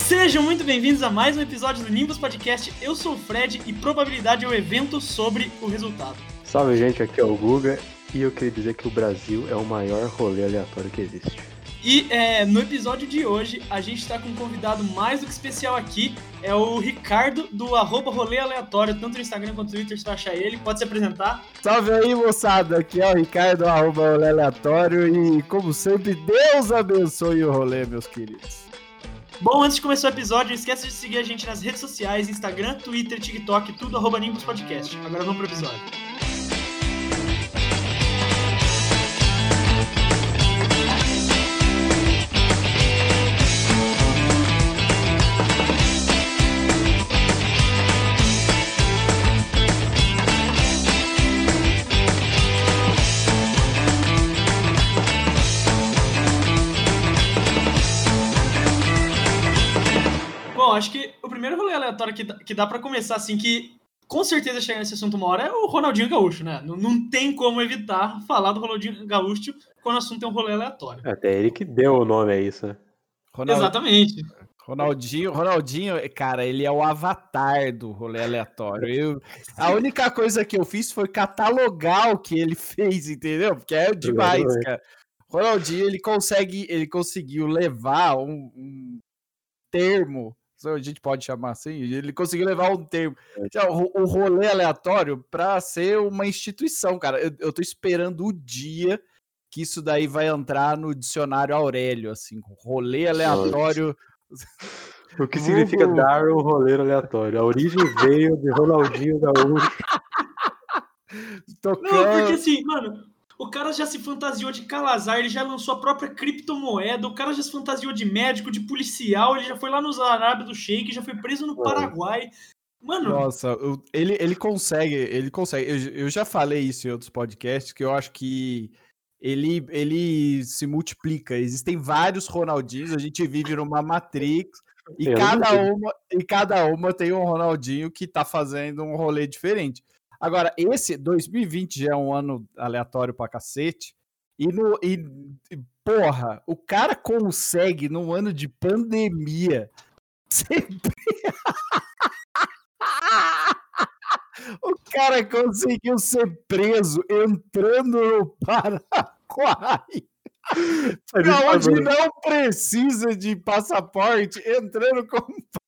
Sejam muito bem-vindos a mais um episódio do Nimbus Podcast. Eu sou o Fred e probabilidade é o evento sobre o resultado. Salve gente, aqui é o Guga e eu queria dizer que o Brasil é o maior rolê aleatório que existe. E é, no episódio de hoje a gente está com um convidado mais do que especial aqui, é o Ricardo do arroba rolê aleatório, tanto no Instagram quanto no Twitter, você vai achar ele, pode se apresentar. Salve aí, moçada. Aqui é o Ricardo, arroba rolê aleatório. E, como sempre, Deus abençoe o rolê, meus queridos. Bom, antes de começar o episódio, não esqueça de seguir a gente nas redes sociais, Instagram, Twitter, TikTok, tudo arroba Nimbus Podcast. Agora vamos pro episódio. Aleatório que dá, que dá pra começar, assim, que com certeza chega nesse assunto uma hora, é o Ronaldinho Gaúcho, né? Não, não tem como evitar falar do Ronaldinho Gaúcho quando o assunto é um rolê aleatório. Até ele que deu o nome a isso, né? Ronald- Exatamente. Ronaldinho, Ronaldinho, cara, ele é o avatar do rolê aleatório. Eu- a única coisa que eu fiz foi catalogar o que ele fez, entendeu? Porque é demais, cara. Ronaldinho, ele consegue, ele conseguiu levar um, um termo, a gente pode chamar assim, ele conseguiu levar um termo, Então, o, o rolê aleatório para ser uma instituição, cara. Eu, eu tô esperando o dia que isso daí vai entrar no dicionário Aurélio, assim, rolê aleatório. O que significa Uhum. dar um rolê aleatório. A origem veio de Ronaldinho Gaúcho. Tocando. Não, porque assim, mano, o cara já se fantasiou de Calazar, ele já lançou a própria criptomoeda, o cara já se fantasiou de médico, de policial, ele já foi lá nos Arábia do Sheik, já foi preso no Paraguai. Mano, Nossa, eu- ele, ele consegue, ele consegue. Eu, eu já falei isso em outros podcasts, que eu acho que ele, ele se multiplica. Existem vários Ronaldinhos, a gente vive numa Matrix, e Eu cada, uma, e cada uma tem um Ronaldinho que tá fazendo um rolê diferente. Agora, esse 2020 já é um ano aleatório pra cacete. E, no, e, porra, o cara consegue, num ano de pandemia, sempre. o cara conseguiu ser preso entrando no Paraguai. Pra onde não precisa de passaporte, entrando com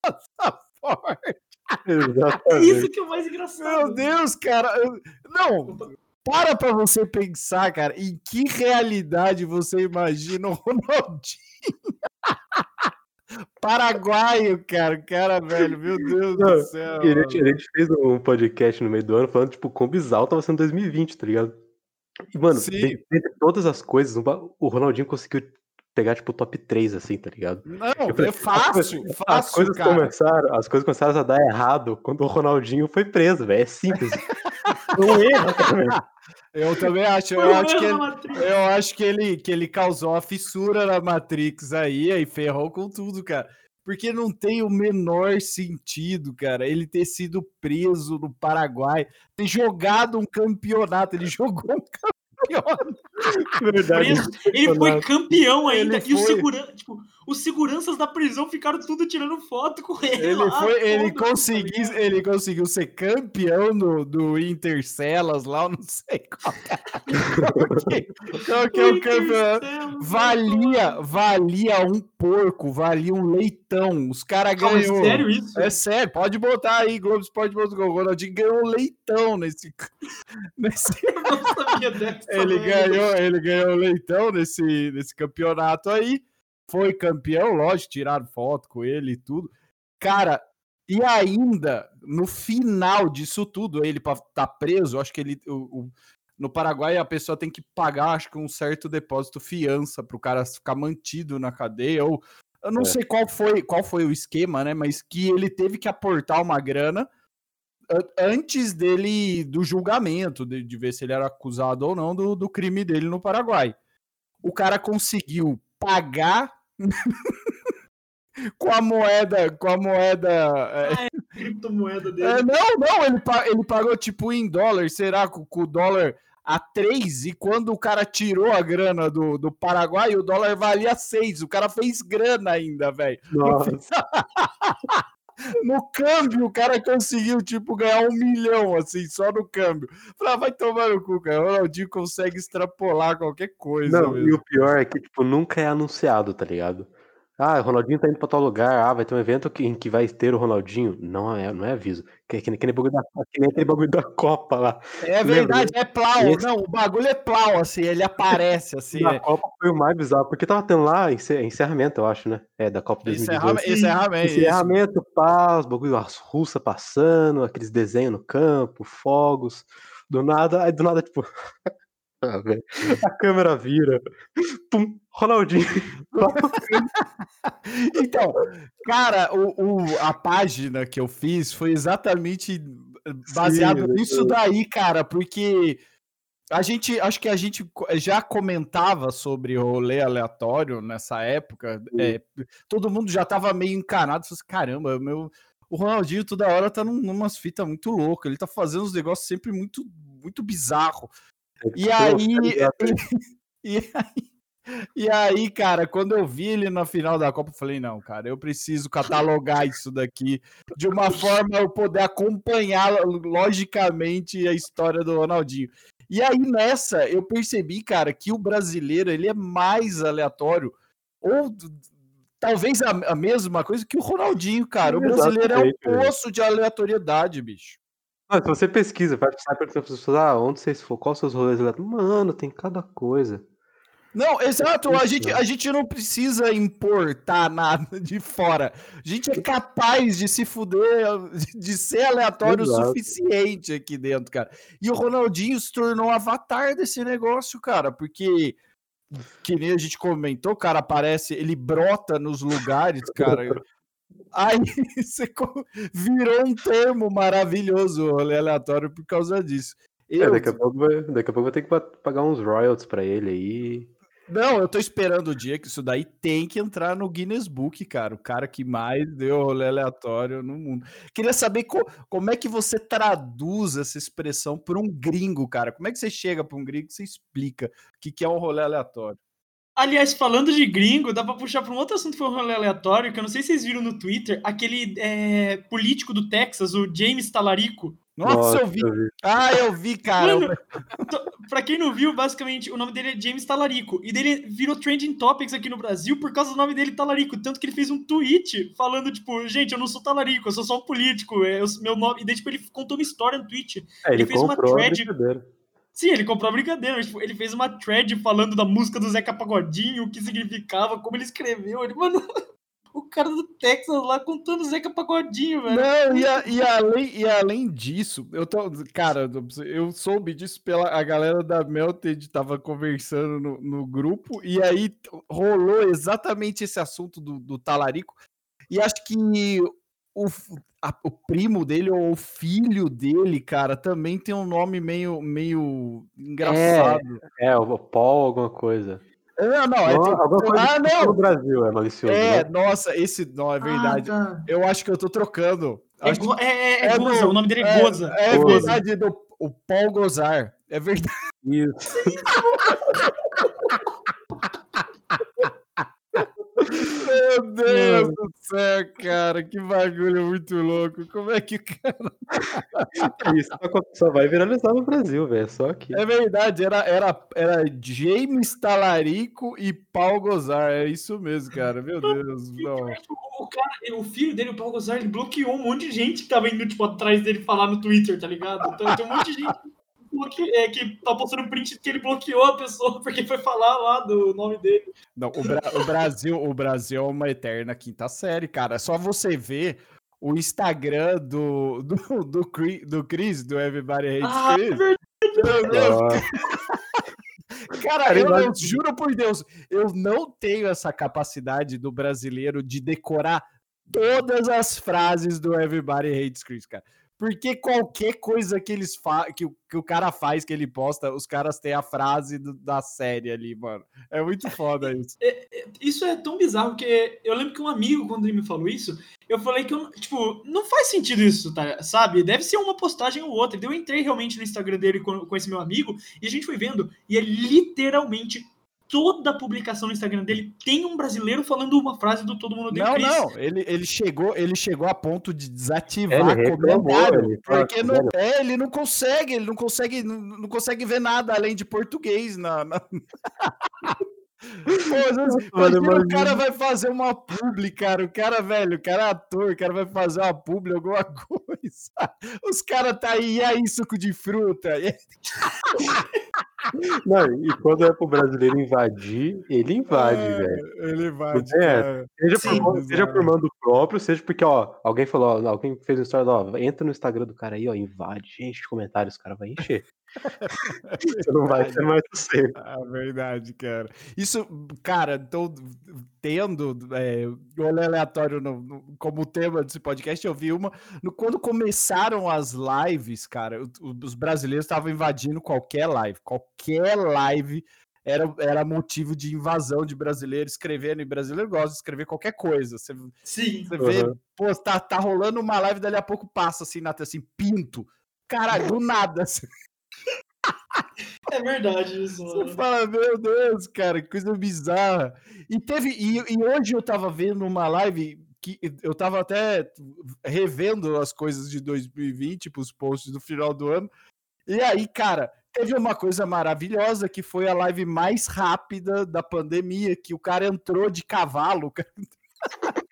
passaporte. é isso que é o mais engraçado. Meu Deus, cara. eu- Não, para pra você pensar, cara, em que realidade você imagina o Ronaldinho? Paraguaio, cara, o cara, velho, meu Deus Não, do céu. A gente, a gente fez um podcast no meio do ano falando, tipo, quão bizarro tava sendo 2020, tá ligado? E, mano, dentre todas as coisas, o o Ronaldinho conseguiu pegar, tipo, top 3, assim, tá ligado? Não, falei, é fácil, as, fácil, coisas cara. começaram, as coisas começaram a dar errado quando o Ronaldinho foi preso, velho. É simples. Não erra, cara. Eu também acho, eu acho erro que ele, eu acho que ele, que ele causou a fissura na Matrix aí, aí ferrou com tudo, cara. Porque não tem o menor sentido, cara, ele ter sido preso no Paraguai, ter jogado um campeonato, ele jogou um campeonato. Verdade. Preso. Ele foi campeão ainda. Ele E os, foi. segura... tipo, os seguranças da prisão ficaram tudo tirando foto com ele. Ele, lá, foi, ele, conseguiu, tá ligado? ele conseguiu ser campeão do, do Intercelas lá, eu não sei qual que é, que é o. Intercelo, Valia, valia um porco, valia um leitão. Os caras é ganhou. sério isso? É sério, pode botar aí, Globoesporte.com. O Ronaldinho ganhou um leitão nesse. nesse Eu não sabia dessa. Ele, ganhou, ele ganhou um leitão nesse, nesse campeonato aí. Foi campeão, lógico, tiraram foto com ele e tudo. Cara, e ainda, no final disso tudo, ele pra tá preso, acho que ele. o- o- no Paraguai a pessoa tem que pagar, acho que um certo depósito fiança para o cara ficar mantido na cadeia, ou eu não É. sei qual foi, qual foi o esquema, né? Mas que ele teve que aportar uma grana antes dele, do julgamento, de, de, ver se ele era acusado ou não do, do crime dele no Paraguai. O cara conseguiu pagar com a moeda, com a moeda. É... Ah, é criptomoeda dele. É, não, não, ele, ele pagou tipo em dólar, será? Com, com o dólar a 3 e quando o cara tirou a grana do, do Paraguai, o dólar valia 6. O cara fez grana ainda, velho. no câmbio, o cara conseguiu, tipo, ganhar um milhão, assim, só no câmbio. Falei, vai tomar no cu, cara. O Ronaldinho consegue extrapolar qualquer coisa. Não, mesmo. e o pior é que, tipo, nunca é anunciado, tá ligado? Ah, o Ronaldinho tá indo pra tal lugar. Ah, vai ter um evento que, em que vai ter o Ronaldinho. Não é, não é aviso. Que, que, que, nem bagulho da, que nem aquele bagulho da Copa lá. É verdade, Lembra? é plau. Esse... Não, o bagulho é plau, assim, ele aparece, assim. Na é. Copa foi o mais bizarro, porque tava tendo lá encerramento, eu acho, né? É, da Copa 2018. Encerramento. Encerramento, pá, os bagulhos, as russas passando, aqueles desenhos no campo, fogos. Do nada, aí do nada, tipo. Ah, a câmera vira. Pum, Ronaldinho. então, cara, o, o, a página que eu fiz foi exatamente baseado Sim, nisso daí, cara, porque a gente, acho que a gente já comentava sobre rolê aleatório nessa época. É, todo mundo já tava meio encanado. Assim, Caramba, meu, o Ronaldinho toda hora tá num, numas fitas muito loucas. Ele tá fazendo uns negócios sempre muito, muito bizarro. E aí, e, aí, e aí, cara, quando eu vi ele na final da Copa, eu falei, não, cara, eu preciso catalogar isso daqui de uma forma eu poder acompanhar logicamente a história do Ronaldinho. E aí nessa eu percebi, cara, que o brasileiro ele é mais aleatório ou talvez a, a mesma coisa que o Ronaldinho, cara. O brasileiro é um poço de aleatoriedade, bicho. Se você pesquisa, vai sai perguntando para as pessoas, ah, onde vocês for, quais seus rolês? Mano, tem cada coisa. Não, exato, a gente, a gente não precisa importar nada de fora. A gente é capaz de se fuder, de ser aleatório o suficiente aqui dentro, cara. E o Ronaldinho se tornou avatar desse negócio, cara, porque que nem a gente comentou, o cara aparece, ele brota nos lugares, cara. Aí você virou um termo maravilhoso, rolê aleatório, por causa disso. É, eu... É, daqui, a pouco vai, daqui a pouco vou ter que pagar uns royalties pra ele aí. Não, eu tô esperando o dia que isso daí tem que entrar no Guinness Book, cara. O cara que mais deu rolê aleatório no mundo. Queria saber co como é que você traduz essa expressão para um gringo, cara. Como é que você chega para um gringo e você explica o que, que é um rolê aleatório? Aliás, falando de gringo, dá pra puxar pra um outro assunto que foi um rolê aleatório, que eu não sei se vocês viram no Twitter, aquele é, político do Texas, o James Talarico. Nossa, Nossa eu, vi. eu vi. Ah, eu vi, cara. Mano, pra quem não viu, basicamente, o nome dele é James Talarico. E dele virou trending topics aqui no Brasil por causa do nome dele, Talarico. Tanto que ele fez um tweet falando, tipo, gente, eu não sou Talarico, eu sou só um político. É, eu, meu nome... E daí, tipo, ele contou uma história no tweet. É, ele, ele fez uma thread. Sim, ele comprou a brincadeira, mas tipo, ele fez uma thread falando da música do Zeca Pagodinho, o que significava, como ele escreveu. Ele, mano, o cara do Texas lá contando Zeca Pagodinho, velho. Não, e, a, e, além, e além disso, eu tô. Cara, eu soube disso pela a galera da Melted tava conversando no, no grupo, e aí rolou exatamente esse assunto do, do talarico. E acho que o, a, o primo dele ou o filho dele, cara, também tem um nome meio, meio engraçado. É, é o Paul alguma coisa. Não, não, é tipo, alguma coisa ah, não. Brasil é malicioso. É, né? nossa, esse não é verdade. Ah, tá. Eu acho que eu tô trocando. É, go, é, é, é, Goza, o nome dele é, Goza. É, é Goza. verdade, do, o Paul Gozar. É verdade. Isso. Meu Deus do céu, cara, que bagulho muito louco. Como é que o cara. Isso só vai viralizar no Brasil, velho. Só que. É verdade, era, era, era James Talarico e Paul Gozar. É isso mesmo, cara. Meu Deus. Não. O, cara, o filho dele, o Paul Gozar, ele bloqueou um monte de gente que tava indo, tipo, atrás dele falar no Twitter, tá ligado? Então tem um monte de gente é, que tá postando print que ele bloqueou a pessoa porque foi falar lá do nome dele. Não, o, Bra o Brasil, o Brasil é uma eterna quinta série, cara. É só você ver o Instagram do, do, do, do Chris, do Everybody Hates ah, Chris. É verdade. Cara, eu, eu juro por Deus, eu não tenho essa capacidade do brasileiro de decorar todas as frases do Everybody Hates Chris, cara. Porque qualquer coisa que eles fa que, o, que o cara faz, que ele posta, os caras têm a frase do, da série ali, mano. É muito foda isso. É, é, isso é tão bizarro que eu lembro que um amigo, quando ele me falou isso, eu falei que, eu, tipo, não faz sentido isso, tá, sabe? Deve ser uma postagem ou outra. Então eu entrei realmente no Instagram dele com, com esse meu amigo e a gente foi vendo, e é literalmente toda publicação no Instagram dele tem um brasileiro falando uma frase do Todo Mundo Odeia Não, Chris. não, ele, ele, chegou, ele chegou a ponto de desativar ele comentário, ele porque não, é, ele não consegue, ele não consegue, não, não consegue ver nada além de português na... na... Pô, vezes, o cara vai fazer uma publi, cara. O cara, velho, o cara é ator, o cara vai fazer uma publi, alguma coisa. Os caras tá aí, e aí, suco de fruta? Não, e quando é pro brasileiro invadir, ele invade, é, velho. Ele invade. É, seja, Sim, por, seja por mando próprio, seja porque, ó, alguém falou, ó, alguém fez uma história, ó, entra no Instagram do cara aí, ó, invade, enche de comentários, o cara vai encher. Você não vai ter mais sossego. Ah, verdade, cara. Isso, cara, tô tendo é, olho aleatório no, no, como tema desse podcast, eu vi uma. No, quando começaram as lives, cara, os brasileiros estavam invadindo qualquer live. Qualquer live era, era motivo de invasão de brasileiro escrevendo, e brasileiro gosta de escrever qualquer coisa. Você, Sim. Você uhum. vê, pô, tá, tá rolando uma live, dali a pouco passa assim, na assim, pinto. Caralho, do nada. Assim. É verdade isso. Você fala, meu Deus, cara, que coisa bizarra. E teve. E, e, hoje eu tava vendo uma live que eu tava até revendo as coisas de 2020, tipo, os posts do final do ano. E aí, cara, teve uma coisa maravilhosa que foi a live mais rápida da pandemia, que o cara entrou de cavalo.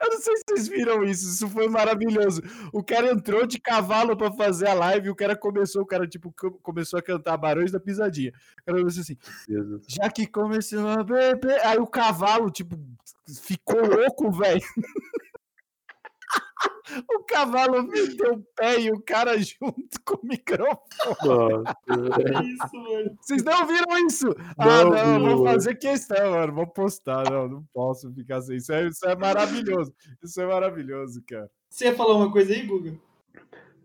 Eu não sei se vocês viram isso, isso foi maravilhoso. O cara entrou de cavalo para fazer a live o cara começou, o cara tipo começou a cantar Barões da Pisadinha. O cara começou assim, já que começou a beber, aí o cavalo tipo ficou louco, velho. O cavalo meteu o pé e o cara junto com o microfone. é isso, mano. Vocês não viram isso? Ah, não, não, vou fazer questão, mano. Vou postar. Não, não posso ficar sem. Isso é, isso é maravilhoso. Isso é maravilhoso, cara. Você ia falar uma coisa aí, Guga?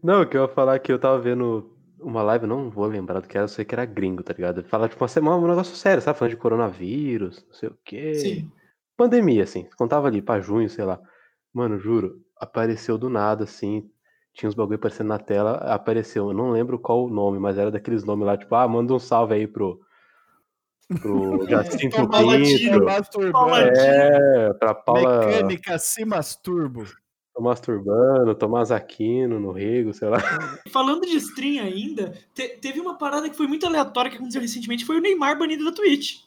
Não, o que eu ia falar é que eu tava vendo uma live, não vou lembrar do que era, eu sei que era gringo, tá ligado? Falar, tipo, uma semana, um negócio sério, sabe? Falando de coronavírus, não sei o quê. Sim. Pandemia, assim. Contava ali pra junho, sei lá. Mano, juro, apareceu do nada, assim. Tinha uns bagulho aparecendo na tela, apareceu. Eu não lembro qual o nome, mas era daqueles nomes lá, tipo, ah, manda um salve aí pro. Pro Jacinto é, Pinto. É, pra Paula. Mecânica se masturbo. Tô masturbando, Tomás Aquino no Rego, sei lá. Falando de stream ainda, te, teve uma parada que foi muito aleatória que aconteceu recentemente, foi o Neymar banido da Twitch.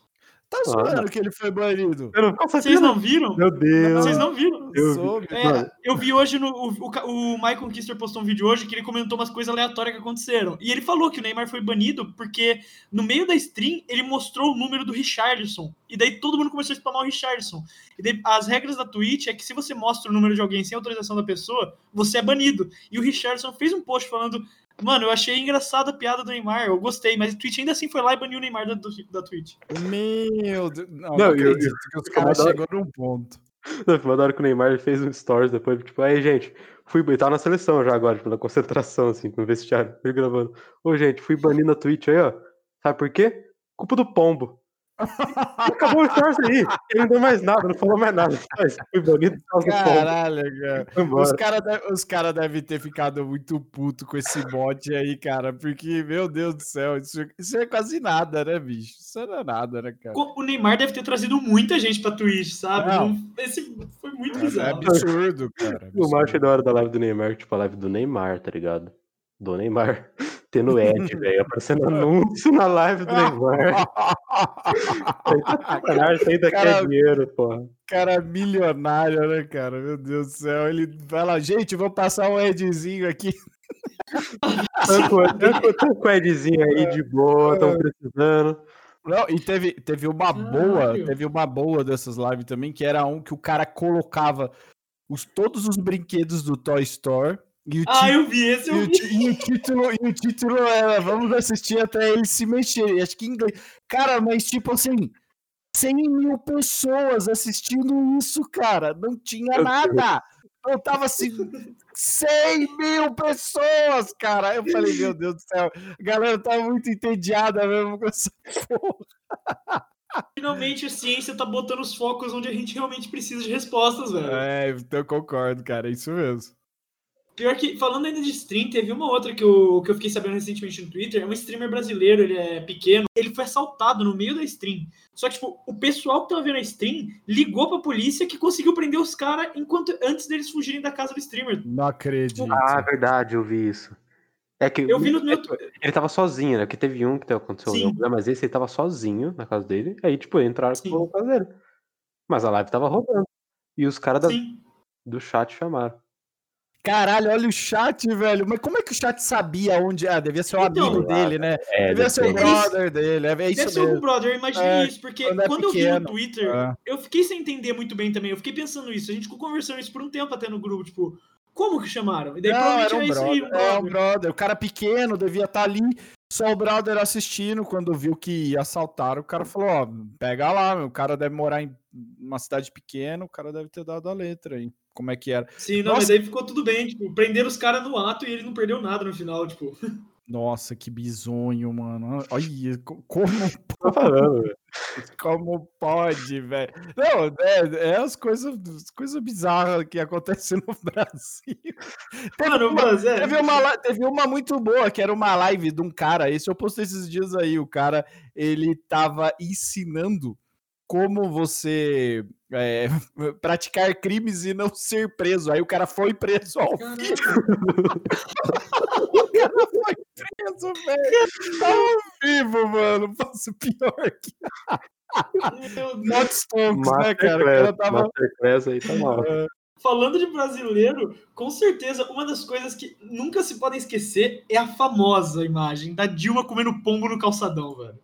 Tá zoando ah, que ele foi banido. Eu não Vocês não viram? Meu Deus. Vocês não viram? Eu, é, eu vi hoje no. O, o, Michael Kister postou um vídeo hoje que ele comentou umas coisas aleatórias que aconteceram. E ele falou que o Neymar foi banido porque no meio da stream ele mostrou o número do Richardson. E daí todo mundo começou a spamar o Richardson. E daí, as regras da Twitch é que se você mostra o número de alguém sem autorização da pessoa, você é banido. E o Richardson fez um post falando: Mano, eu achei engraçada a piada do Neymar, eu gostei, mas o Twitch ainda assim foi lá e baniu o Neymar da, da Twitch. Meu Deus, não, não, eu acredito eu, que os caras chegou num ponto. Foi da hora que o Neymar fez um stories depois, tipo, aí, gente, fui tá na seleção já agora, tipo, na concentração, assim, no vestiário, fui gravando. Ô, gente, fui banido na Twitch aí, ó. Sabe por quê? Culpa do pombo. Acabou o shorts aí. Ele não deu mais nada, não falou mais nada. Foi bonito Caralho, cara. Os caras os cara devem ter ficado muito puto com esse bot aí, cara. Porque, meu Deus do céu, isso, isso é quase nada, né, bicho? Isso não é nada, né, cara? O Neymar deve ter trazido muita gente pra Twitch, sabe? Não. Esse foi muito é, bizarro. É absurdo, cara. Absurdo. O mais da hora da live do Neymar, tipo a live do Neymar, tá ligado? Do Neymar tendo Ed, velho, aparecendo anúncio na live do Neymar. Isso ainda cara, quer dinheiro, porra. Cara milionário, né, cara? Meu Deus do céu. Ele vai lá, gente, vou passar um Edzinho aqui. Tanto com o Edzinho aí de boa, estão é. precisando. Não, e teve, teve uma boa, teve uma boa dessas lives também, que era um que o cara colocava os, todos os brinquedos do Toy Store e ah, eu vi esse, eu e vi. O, e, o título, e o título era Vamos assistir até ele se mexer. Acho que em inglês. Cara, mas tipo assim, 100 mil pessoas assistindo isso, cara. Não tinha nada. Não tava assim, 100 mil pessoas, cara. Eu falei, meu Deus do céu, a galera tá muito entediada mesmo com essa porra. Finalmente a ciência tá botando os focos onde a gente realmente precisa de respostas, velho. É, então eu concordo, cara, é isso mesmo. Pior que, falando ainda de stream, teve uma outra que eu, que eu fiquei sabendo recentemente no Twitter. É um streamer brasileiro, ele é pequeno. Ele foi assaltado no meio da stream. Só que, tipo, o pessoal que tava vendo a stream ligou pra polícia que conseguiu prender os caras enquanto antes deles fugirem da casa do streamer. Não acredito. Ah, verdade, eu vi isso. É que Eu vi no meu. ele tava sozinho, né? Porque teve um que aconteceu, Sim. um, mas esse ele tava sozinho na casa dele. Aí, tipo, entraram Sim. na casa dele. Mas a live tava rodando. E os caras da- do chat chamaram. Caralho, olha o chat, velho. Mas como é que o chat sabia onde. Ah, devia ser o Então, amigo dele, né? É, devia ser o brother dele. É, é Deve isso ser algum mesmo. brother, eu imaginei É, isso, porque quando quando, é eu vi no Twitter, é. eu fiquei sem entender muito bem também. Eu fiquei pensando isso. A gente ficou conversando isso por um tempo até no grupo, tipo, como que chamaram? E daí Não, provavelmente era um é isso aí, brother. um É um brother. brother. O cara pequeno devia estar ali. Só o brother assistindo. Quando viu que ia assaltar, o cara falou: Ó, pega lá, meu. O cara deve morar em uma cidade pequena. O cara deve ter dado a letra aí. Como é que era? Sim, não, Nossa. mas aí ficou tudo bem, tipo, prenderam os caras no ato e ele não perdeu nada no final, tipo. Nossa, que bizonho, mano. Olha, co- como, velho. como pode, velho? Não, é, é as coisas as coisas bizarras que acontecem no Brasil. Teve Mano, uma- mas é. Teve uma, li- teve uma muito boa, que era uma live de um cara. Esse eu postei esses dias aí. O cara, ele tava ensinando como você é, praticar crimes e não ser preso. Aí o cara foi preso ao Caralho, o cara foi preso, velho. Tá ao vivo, mano. Faço pior que meu Deus. Not Stonks, né, cara? O cara tava. Aí tá mal. Falando de brasileiro, com certeza uma das coisas que nunca se podem esquecer é a famosa imagem da Dilma comendo pombo no calçadão, velho.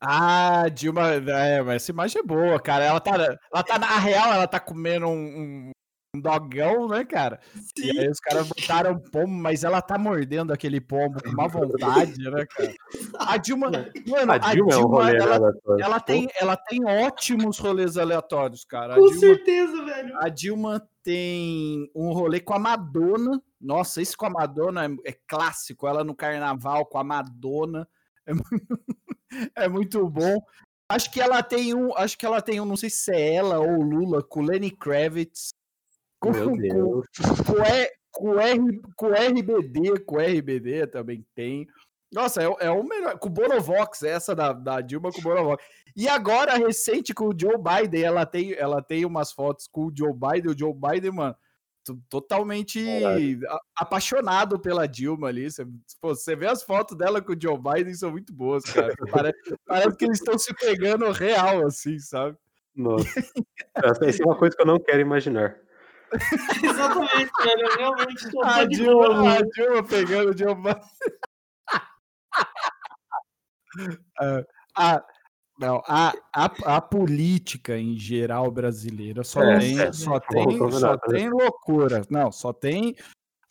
Ah, Dilma, é, mas essa imagem é boa, cara. Ela tá, ela tá na real, ela tá comendo um, um, um dogão, né, cara? E Sim, aí os caras botaram pombo, mas ela tá mordendo aquele pombo com má vontade, né, cara? A Dilma, mano, A Dilma é um rolê ela, ela tem, ela tem ótimos rolês aleatórios, cara. A com Dilma, certeza, velho. a Dilma tem um rolê com a Madonna. Nossa, esse com a Madonna é, é clássico. Ela no carnaval com a Madonna. É, é muito bom. Acho que ela tem um. Acho que ela tem um, não sei se é ela ou Lula, com Lenny Kravitz. Com, Meu com, Deus. com, R- com, R, com RBD, com RBD também tem. Nossa, é, o- é o melhor. Com o Bonovox, essa da, da Dilma com o Bonovox. E agora, recente, com o Joe Biden, ela tem, ela tem umas fotos com o Joe Biden. O Joe Biden, mano, totalmente Caralho. a- apaixonado pela Dilma ali. Você, pô, você vê as fotos dela com o Joe Biden, são muito boas, cara. Parece, parece que eles estão se pegando real, assim, sabe? Nossa. Essa é uma coisa que eu não quero imaginar. Exatamente, velho. Eu realmente tô A Dilma, boa, a Dilma pegando o Joe Biden. Ah, a, não, a, a, a política em geral brasileira só É, tem, é, só vamos tem, só né? tem loucura. Não, só tem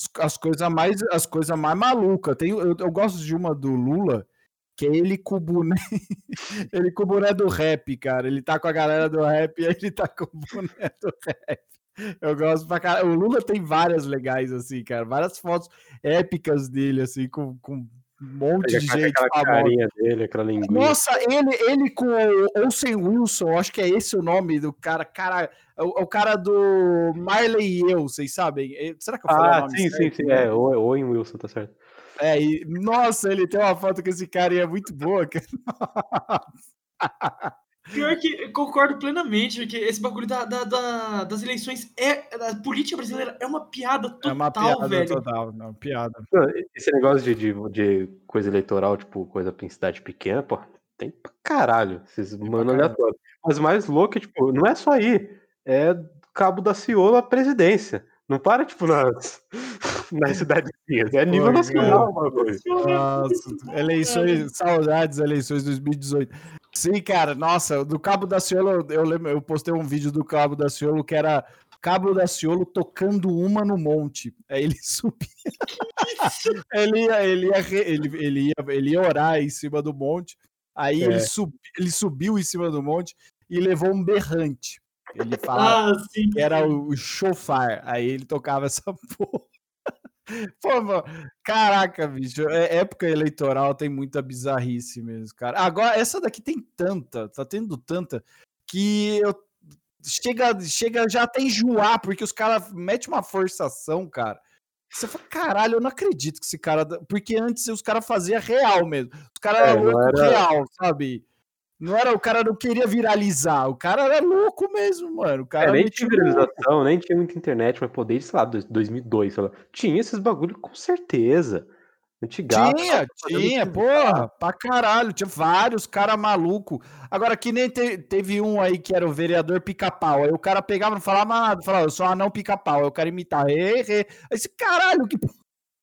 as- as coisas mais, as coisas mais malucas. Tem, eu, eu gosto de uma do Lula, que é ele com o boné, ele com o boné do rap, cara. Ele tá com a galera do rap e aí ele tá com o boné do rap. Eu gosto pra caralho. O Lula tem várias legais, assim, cara. Várias fotos épicas dele, assim, com, com um monte de gente aquela carinha dele, aquela linguinha. Nossa, ele, ele com o Olsen Wilson, acho que é esse o nome do cara. Cara, é o, é o cara do Marley e eu, vocês sabem? Eh, Será que eu falei o Ah, nome sim, certo? sim, sim. É, o Owen Wilson, tá certo. É, e, nossa, ele tem uma foto com esse cara e é muito boa. cara. Pior que eu concordo plenamente, porque esse bagulho da, da- da- das eleições é. A política brasileira é uma piada total, é uma piada velho. total, não, piada. Esse negócio de, de, de coisa eleitoral, tipo, coisa em cidade pequena, pô, tem pra caralho. Esses pra mano caralho. aleatório. Mas o mais louco é, tipo, não é só aí. É Cabo da Ciolo à presidência. Não para, tipo, nas, nas cidadezinhas. É nível Pô, nacional o bagulho. Nossa, eleições, saudades, eleições 2018. Sim, cara, nossa, do Cabo da Ciolo, eu lembro, eu postei um vídeo do Cabo da Ciolo que era Cabo da Ciolo tocando uma no monte. Aí ele subia. ele, ia, ele, ia, ele, ele, ia, ele ia orar em cima do monte. Aí É. ele, sub, ele subiu em cima do monte e levou um berrante. Ele falava Ah, que era o chofar. Aí ele tocava essa porra. Pô, caraca, bicho. é- Época eleitoral tem muita bizarrice mesmo, cara. Agora, essa daqui tem tanta, tá tendo tanta, que eu. Chega, chega já até enjoar, porque os caras metem uma forçação, cara. Você fala, caralho, eu não acredito que esse cara. Porque antes os caras faziam real mesmo. Os caras É, eram era- real, sabe? Não era, o cara não queria viralizar, o cara era louco mesmo, mano. O cara É, nem tinha louco. viralização, nem tinha muita internet, mas pô, desde, sei lá, dois- 2002, sei lá. Tinha esses bagulho com certeza. Antigaço. Tinha, tinha, porra, pra caralho. Tinha vários cara maluco. Agora, que nem te- teve um aí que era o vereador pica-pau. Aí o cara pegava não falava nada, falava, eu sou anão pica-pau. Aí o cara imitava, errei. Aí esse caralho, que.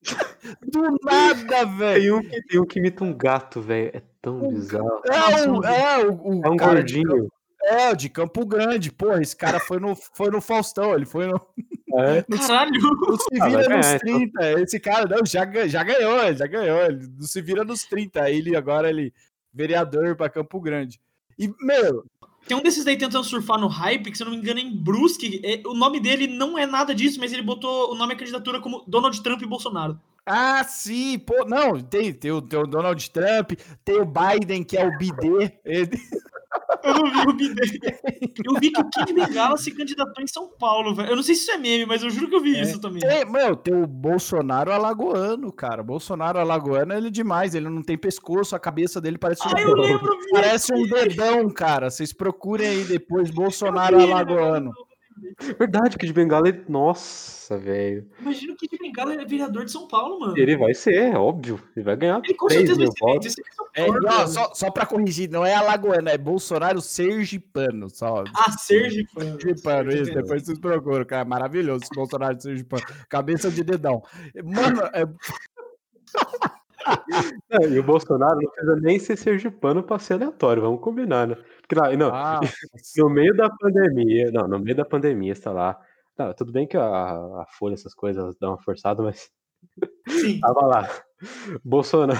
Do nada, velho. Tem um, que, tem um que imita um gato, velho. É tão bizarro. É, o, é, o, o É um cara de gordinho. É, o de Campo Grande, porra, esse cara foi no, foi no Faustão, ele foi no, É. Caralho. no Se Ah, Vira nos ganhar, então. 30. Esse cara, não, já, já ganhou, ele já ganhou, ele no Se Vira nos 30. Aí Ele agora, ele, vereador pra Campo Grande. E, meu, Tem um desses daí tentando surfar no hype, que se eu não me engano é em Brusque. É, o nome dele não é nada disso, mas ele botou o nome da candidatura como Donald Trump e Bolsonaro. Ah, sim, pô, não, tem, tem, o, tem o Donald Trump, tem o Biden, que é o BD. Ele, Eu não vi o dele. Eu vi que o Kid Bengala se candidatou em São Paulo, velho. Eu não sei se isso é meme, mas eu juro que eu vi É. isso também. tem, meu, tem o Bolsonaro alagoano, cara. Bolsonaro alagoano, ele é demais, ele não tem pescoço, a cabeça dele parece um Ah, eu lembro. Parece um dedão, cara. Vocês procurem aí depois Bolsonaro vi, alagoano. Verdade, que de Bengala. ele- Nossa, velho. Imagina o Kid Bengala é vereador de São Paulo, mano. Ele vai ser, é óbvio. Ele vai ganhar. Ele com 3 certeza vai ser. Esse é É, mano. só, só pra corrigir, não é alagoano, é Bolsonaro sergipano. Só. Ah, Sergipano. Sergipano, isso, depois vocês procuram, cara. Maravilhoso esse Bolsonaro sergipano. Cabeça de dedão. Mano, é, Não, e o Bolsonaro não precisa nem ser sergipano pra ser aleatório, vamos combinar, né? Porque, lá, não, ah, no meio da pandemia, não, no meio da pandemia, está lá. Não, tudo bem que a, a Folha, essas coisas dão uma forçada, mas Sim. tava lá. Bolsonaro,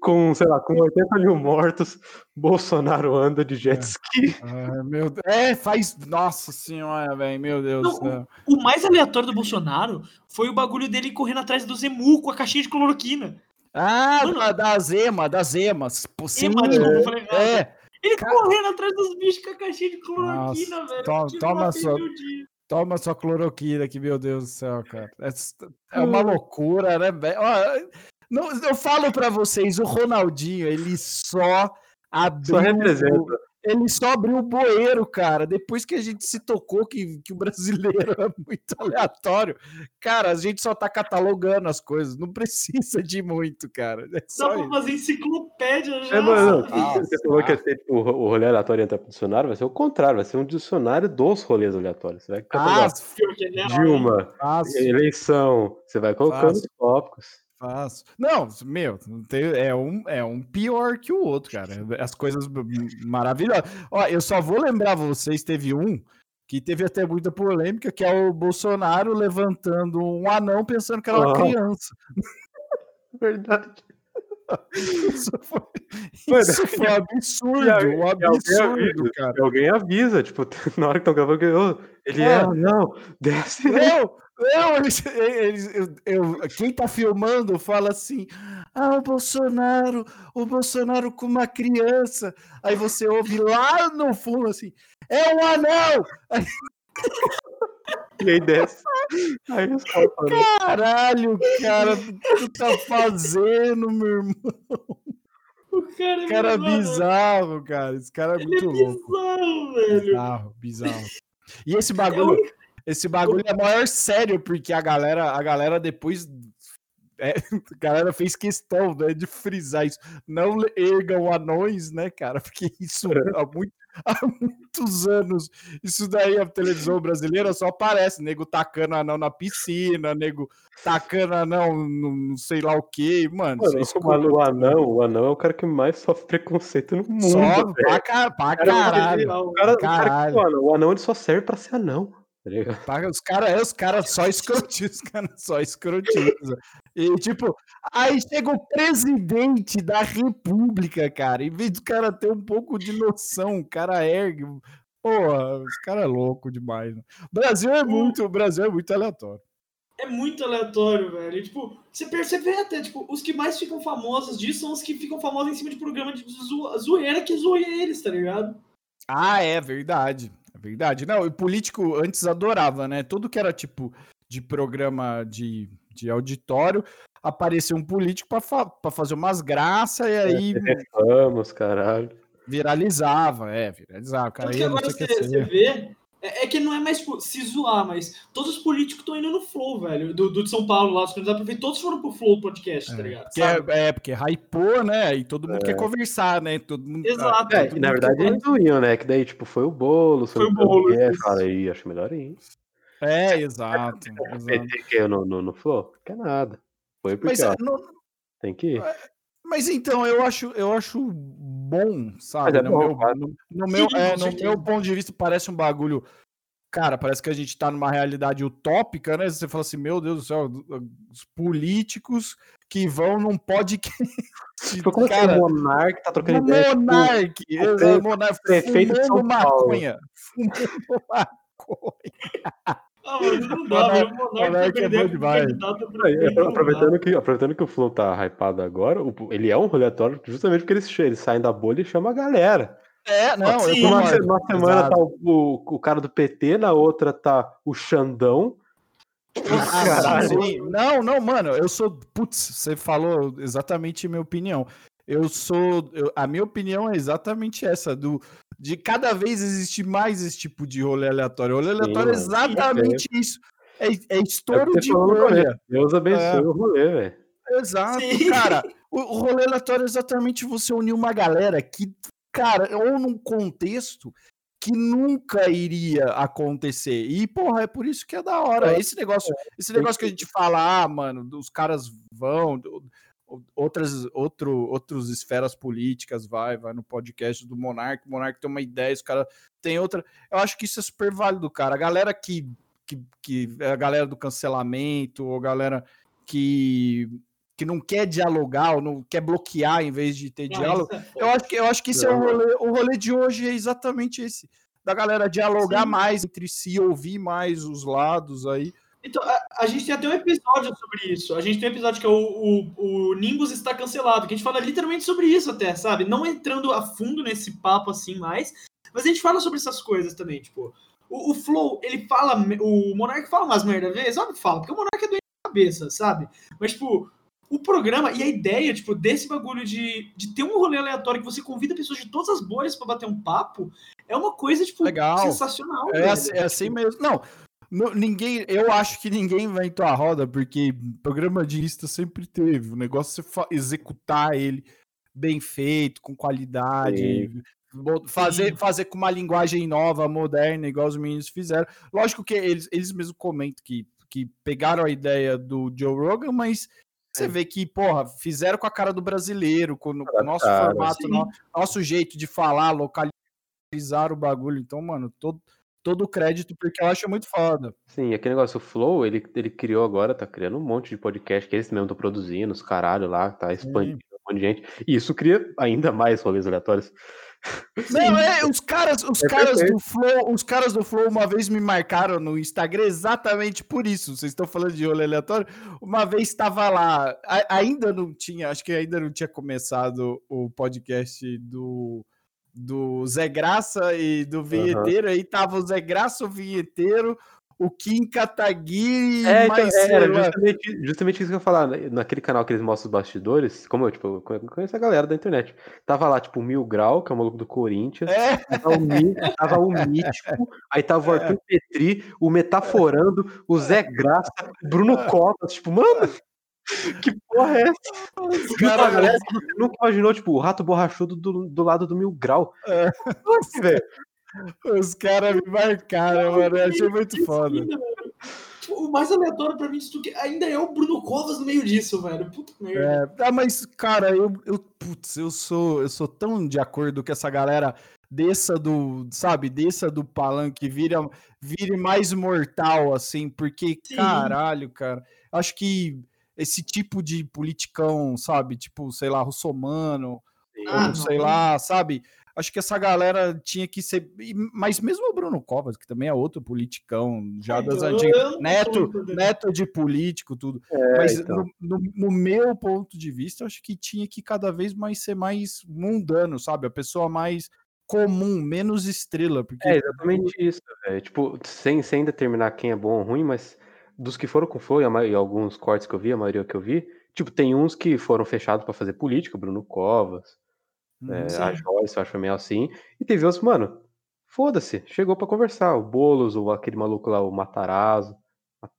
com, sei lá, com 80 mil mortos, Bolsonaro anda de jet É. ski. ai, meu Deus. É, faz. Nossa senhora, velho, meu Deus Não, céu. O mais aleatório do Bolsonaro foi o bagulho dele correndo atrás do Zemu com a caixinha de cloroquina. Ah, Mano. da, da Zema, das Emas. Pô, sim, errado. é. Ele Cara- correndo atrás dos bichos com a caixinha de cloroquina, Nossa, velho. tive toma uma sua-. Toma sua cloroquina aqui, meu Deus do céu, cara. É, é uma loucura, né, velho? Ó, não- Eu falo pra vocês, o Ronaldinho, ele só abriu. Só representa. Ele só abriu o bueiro, cara. Depois que a gente se tocou que, que o brasileiro é muito aleatório, cara, a gente só tá catalogando as coisas. Não precisa de muito, cara. É só pra fazer enciclopédia já. É, mano, Nossa, você falou que ia ser tipo, o rolê aleatório entrar pro dicionário, vai ser o contrário, vai ser um dicionário dos rolês aleatórios. Você vai Ah, que? Dilma, eleição, você vai colocando Fácil. os tópicos. Faço. Não, meu, é, um, é um pior que o outro, cara. As coisas maravilhosas. Ó, eu só vou lembrar vocês, teve um que teve até muita polêmica, que é o Bolsonaro levantando um anão pensando que era uma Ah. criança. Verdade. Isso foi, Mano, isso foi um absurdo, um alguém absurdo, avisa, cara. Alguém avisa, tipo, na hora que estão gravando, ele é, É. não, desce. Não, não, eles, eles- eu- eu- quem tá filmando fala assim: ah, o Bolsonaro, o Bolsonaro com uma criança. Aí você ouve lá no fundo assim: é um anão! E aí desce. Aí os Caralho, cara, o que tu tá fazendo, meu irmão? O cara é Cara bizarro. cara. Esse cara é Ele é muito louco. bizarro, velho. Bizarro, bizarro. E esse bagulho, esse bagulho é maior sério, porque a galera, a galera depois. é, a galera fez questão né, de frisar isso. Não ergam anões, né, cara? Porque isso há, muito- há muitos anos. Isso daí a televisão brasileira só aparece. Nego tacando anão na piscina, nego tacando anão no não sei lá o que. Mano, Mano, isso o, anão, o anão, o anão é o cara que mais sofre preconceito no mundo. só pra, pra Cara, caralho. O cara, o cara Caralho. o anão, o anão ele só serve pra ser anão. Tá Os caras é, os cara só escrotizam, os caras só escrotizam. E tipo, aí chega o presidente da república, cara. Em vez do cara ter um pouco de noção, o cara ergue. Porra, os caras é louco demais. Né? Brasil é muito, o Brasil é muito aleatório. É muito aleatório, velho. E, tipo, você percebe até, tipo, os que mais ficam famosos disso são os que ficam famosos em cima de programa de zo zoeira que zoia eles, tá ligado? Ah, é verdade. É verdade. Não, o político antes adorava, né? Tudo que era tipo de programa de, de auditório, aparecer um político para fa fazer umas graças e aí. É, vamos, caralho. Viralizava, é, viralizava. Cara, Tanto que agora você, você vê. É, é, que não é mais tipo, se zoar, mas todos os políticos estão indo no Flow, velho. Do, do de São Paulo lá, os candidatos prefeitos, todos foram pro Flow podcast, é, tá ligado? Porque é, é, porque hypou, né? E todo mundo quer é. conversar, né? Todo mundo, Exato. É, e na verdade eles não iam, né? Que daí, tipo, foi o bolo, foi, foi o bolo. Fala aí, acho melhor ir. É, exato. exato. que no, no, no Flow? Quer nada. Foi porque, Mas, ó, não... tem que ir. Mas então, eu acho, eu acho bom, sabe? É no, bom, meu, no, no, meu, é, no meu ponto de vista, parece um bagulho. Cara, parece que a gente tá numa realidade utópica, né? Você fala assim, meu Deus do céu, os políticos que vão num podcast. Tipo, como cara, o Monark tá trocando ideia? Monark, o, Monark, prefeito de São maconha. Fumando maconha. Ah, mas não dá, o Monark é bom demais. Aproveitando que, aproveitando que o Flow tá hypado agora, ele é um roletório justamente porque eles, eles saem da bolha e chamam a galera. É, não, Sim, uma, uma semana tá o, o, o, cara do PT, na outra tá o Xandão. Ah, Caralho. Não, não, mano, eu sou. Putz, você falou exatamente a minha opinião. Eu sou. Eu, a minha opinião é exatamente essa: do, de cada vez existir mais esse tipo de rolê aleatório. O rolê aleatório é exatamente é. isso. É, é estouro é de rolê. Deus abençoe é. o rolê, velho. Exato, Sim. cara. O, o rolê aleatório é exatamente você unir uma galera que, cara, ou num contexto que nunca iria acontecer. E, porra, é por isso que é da hora. É. Esse negócio, esse negócio que a gente fala, ah, mano, os caras vão, outras outro, outras esferas políticas, vai, vai no podcast do Monark, o Monark tem uma ideia, os cara tem outra. Eu acho que isso é super válido, cara. A galera que, que, que é a galera do cancelamento, ou galera que que não quer dialogar ou não quer bloquear em vez de ter não, diálogo. É eu acho que eu acho que esse é o rolê, o rolê de hoje é exatamente esse. Da galera dialogar Sim. mais entre si, ouvir mais os lados aí. Então, a, a, gente tem até um episódio sobre isso. A gente tem um episódio que é o, o, o, Nimbus está cancelado, que a gente fala literalmente sobre isso até, sabe? Não entrando a fundo nesse papo assim mais, mas a gente fala sobre essas coisas também, tipo. O, o Flow, ele fala. O Monark fala umas merda vezes, óbvio que fala, porque o Monark é doente de cabeça, sabe? Mas, tipo, o programa e a ideia, tipo, desse bagulho de, de ter um rolê aleatório que você convida pessoas de todas as bolhas para bater um papo, é uma coisa, tipo, Legal. sensacional. É, assim, é assim mesmo. Não, ninguém, eu acho que ninguém inventou a roda, porque programa de lista sempre teve. O negócio é executar ele bem feito, com qualidade, Sim. fazer, fazer com uma linguagem nova, moderna, igual os meninos fizeram. Lógico que eles, eles mesmos comentam que, que pegaram a ideia do Joe Rogan, mas você vê que, porra, fizeram com a cara do brasileiro, com, o nosso cara, formato, no, nosso jeito de falar, localizar o bagulho. Então, mano, todo todo o crédito, porque eu acho muito foda. Sim, aquele negócio, o Flow, ele, ele criou agora, tá criando um monte de podcast que eles mesmo estão produzindo, os caralho lá, tá expandindo Sim. um monte de gente. E isso cria ainda mais rolês aleatórios. Não, é, os caras, os é caras do Flow, os caras do Flow uma vez me marcaram no Instagram exatamente por isso. Vocês estão falando de rolê aleatório? Uma vez estava lá, ainda não tinha, acho que ainda não tinha começado o podcast do do Zé Graça e do Vinheteiro, uhum. aí tava o Zé Graça, o Vinheteiro, o Kim Kataguiri é, então, é, era justamente, justamente isso que eu ia falar. Né? Naquele canal que eles mostram os bastidores, como eu, tipo, eu conheço a galera da internet. Tava lá, tipo, o Mil Grau, que é o maluco do Corinthians. É. Tava, o, tava o Mítico, aí tava o Arthur é. Petri, o Metaforando, o Zé Graça, Bruno Copas, tipo, mano. Que porra é essa? Cara, galera, você nunca imaginou, tipo, o rato borrachudo do, do lado do mil grau. É. Nossa, velho. Os caras me marcaram, mano. Eu achei muito foda. Tipo, o mais aleatório pra mim disso que ainda é o Bruno Covas no meio disso, velho. Puta merda. É, ah, mas, cara, eu, eu, putz, eu sou, eu sou tão de acordo que essa galera desça do, sabe, desça do palanque, vira, vire mais mortal, assim, porque, Sim. caralho, cara, acho que esse tipo de politicão, sabe? Tipo, sei lá, russomano. Ah, não, sei lá, sabe? Acho que essa galera tinha que ser. Mas mesmo o Bruno Covas, que também é outro politicão, já É, das antigas. Neto, neto de político, tudo. É, Mas então. no, no- no meu ponto de vista, eu acho que tinha que cada vez mais ser mais mundano, sabe? A pessoa mais comum, menos estrela. Porque É exatamente isso, velho. Tipo, sem, sem determinar quem é bom ou ruim, mas dos que foram com Flow e, e alguns cortes que eu vi, a maioria que eu vi, tipo, tem uns que foram fechados pra fazer política, o Bruno Covas, Uhum. é, a Joyce, eu acho foi meio assim. E teve outros, mano, foda-se, chegou pra conversar. O Boulos, o, aquele maluco lá, o Matarazzo,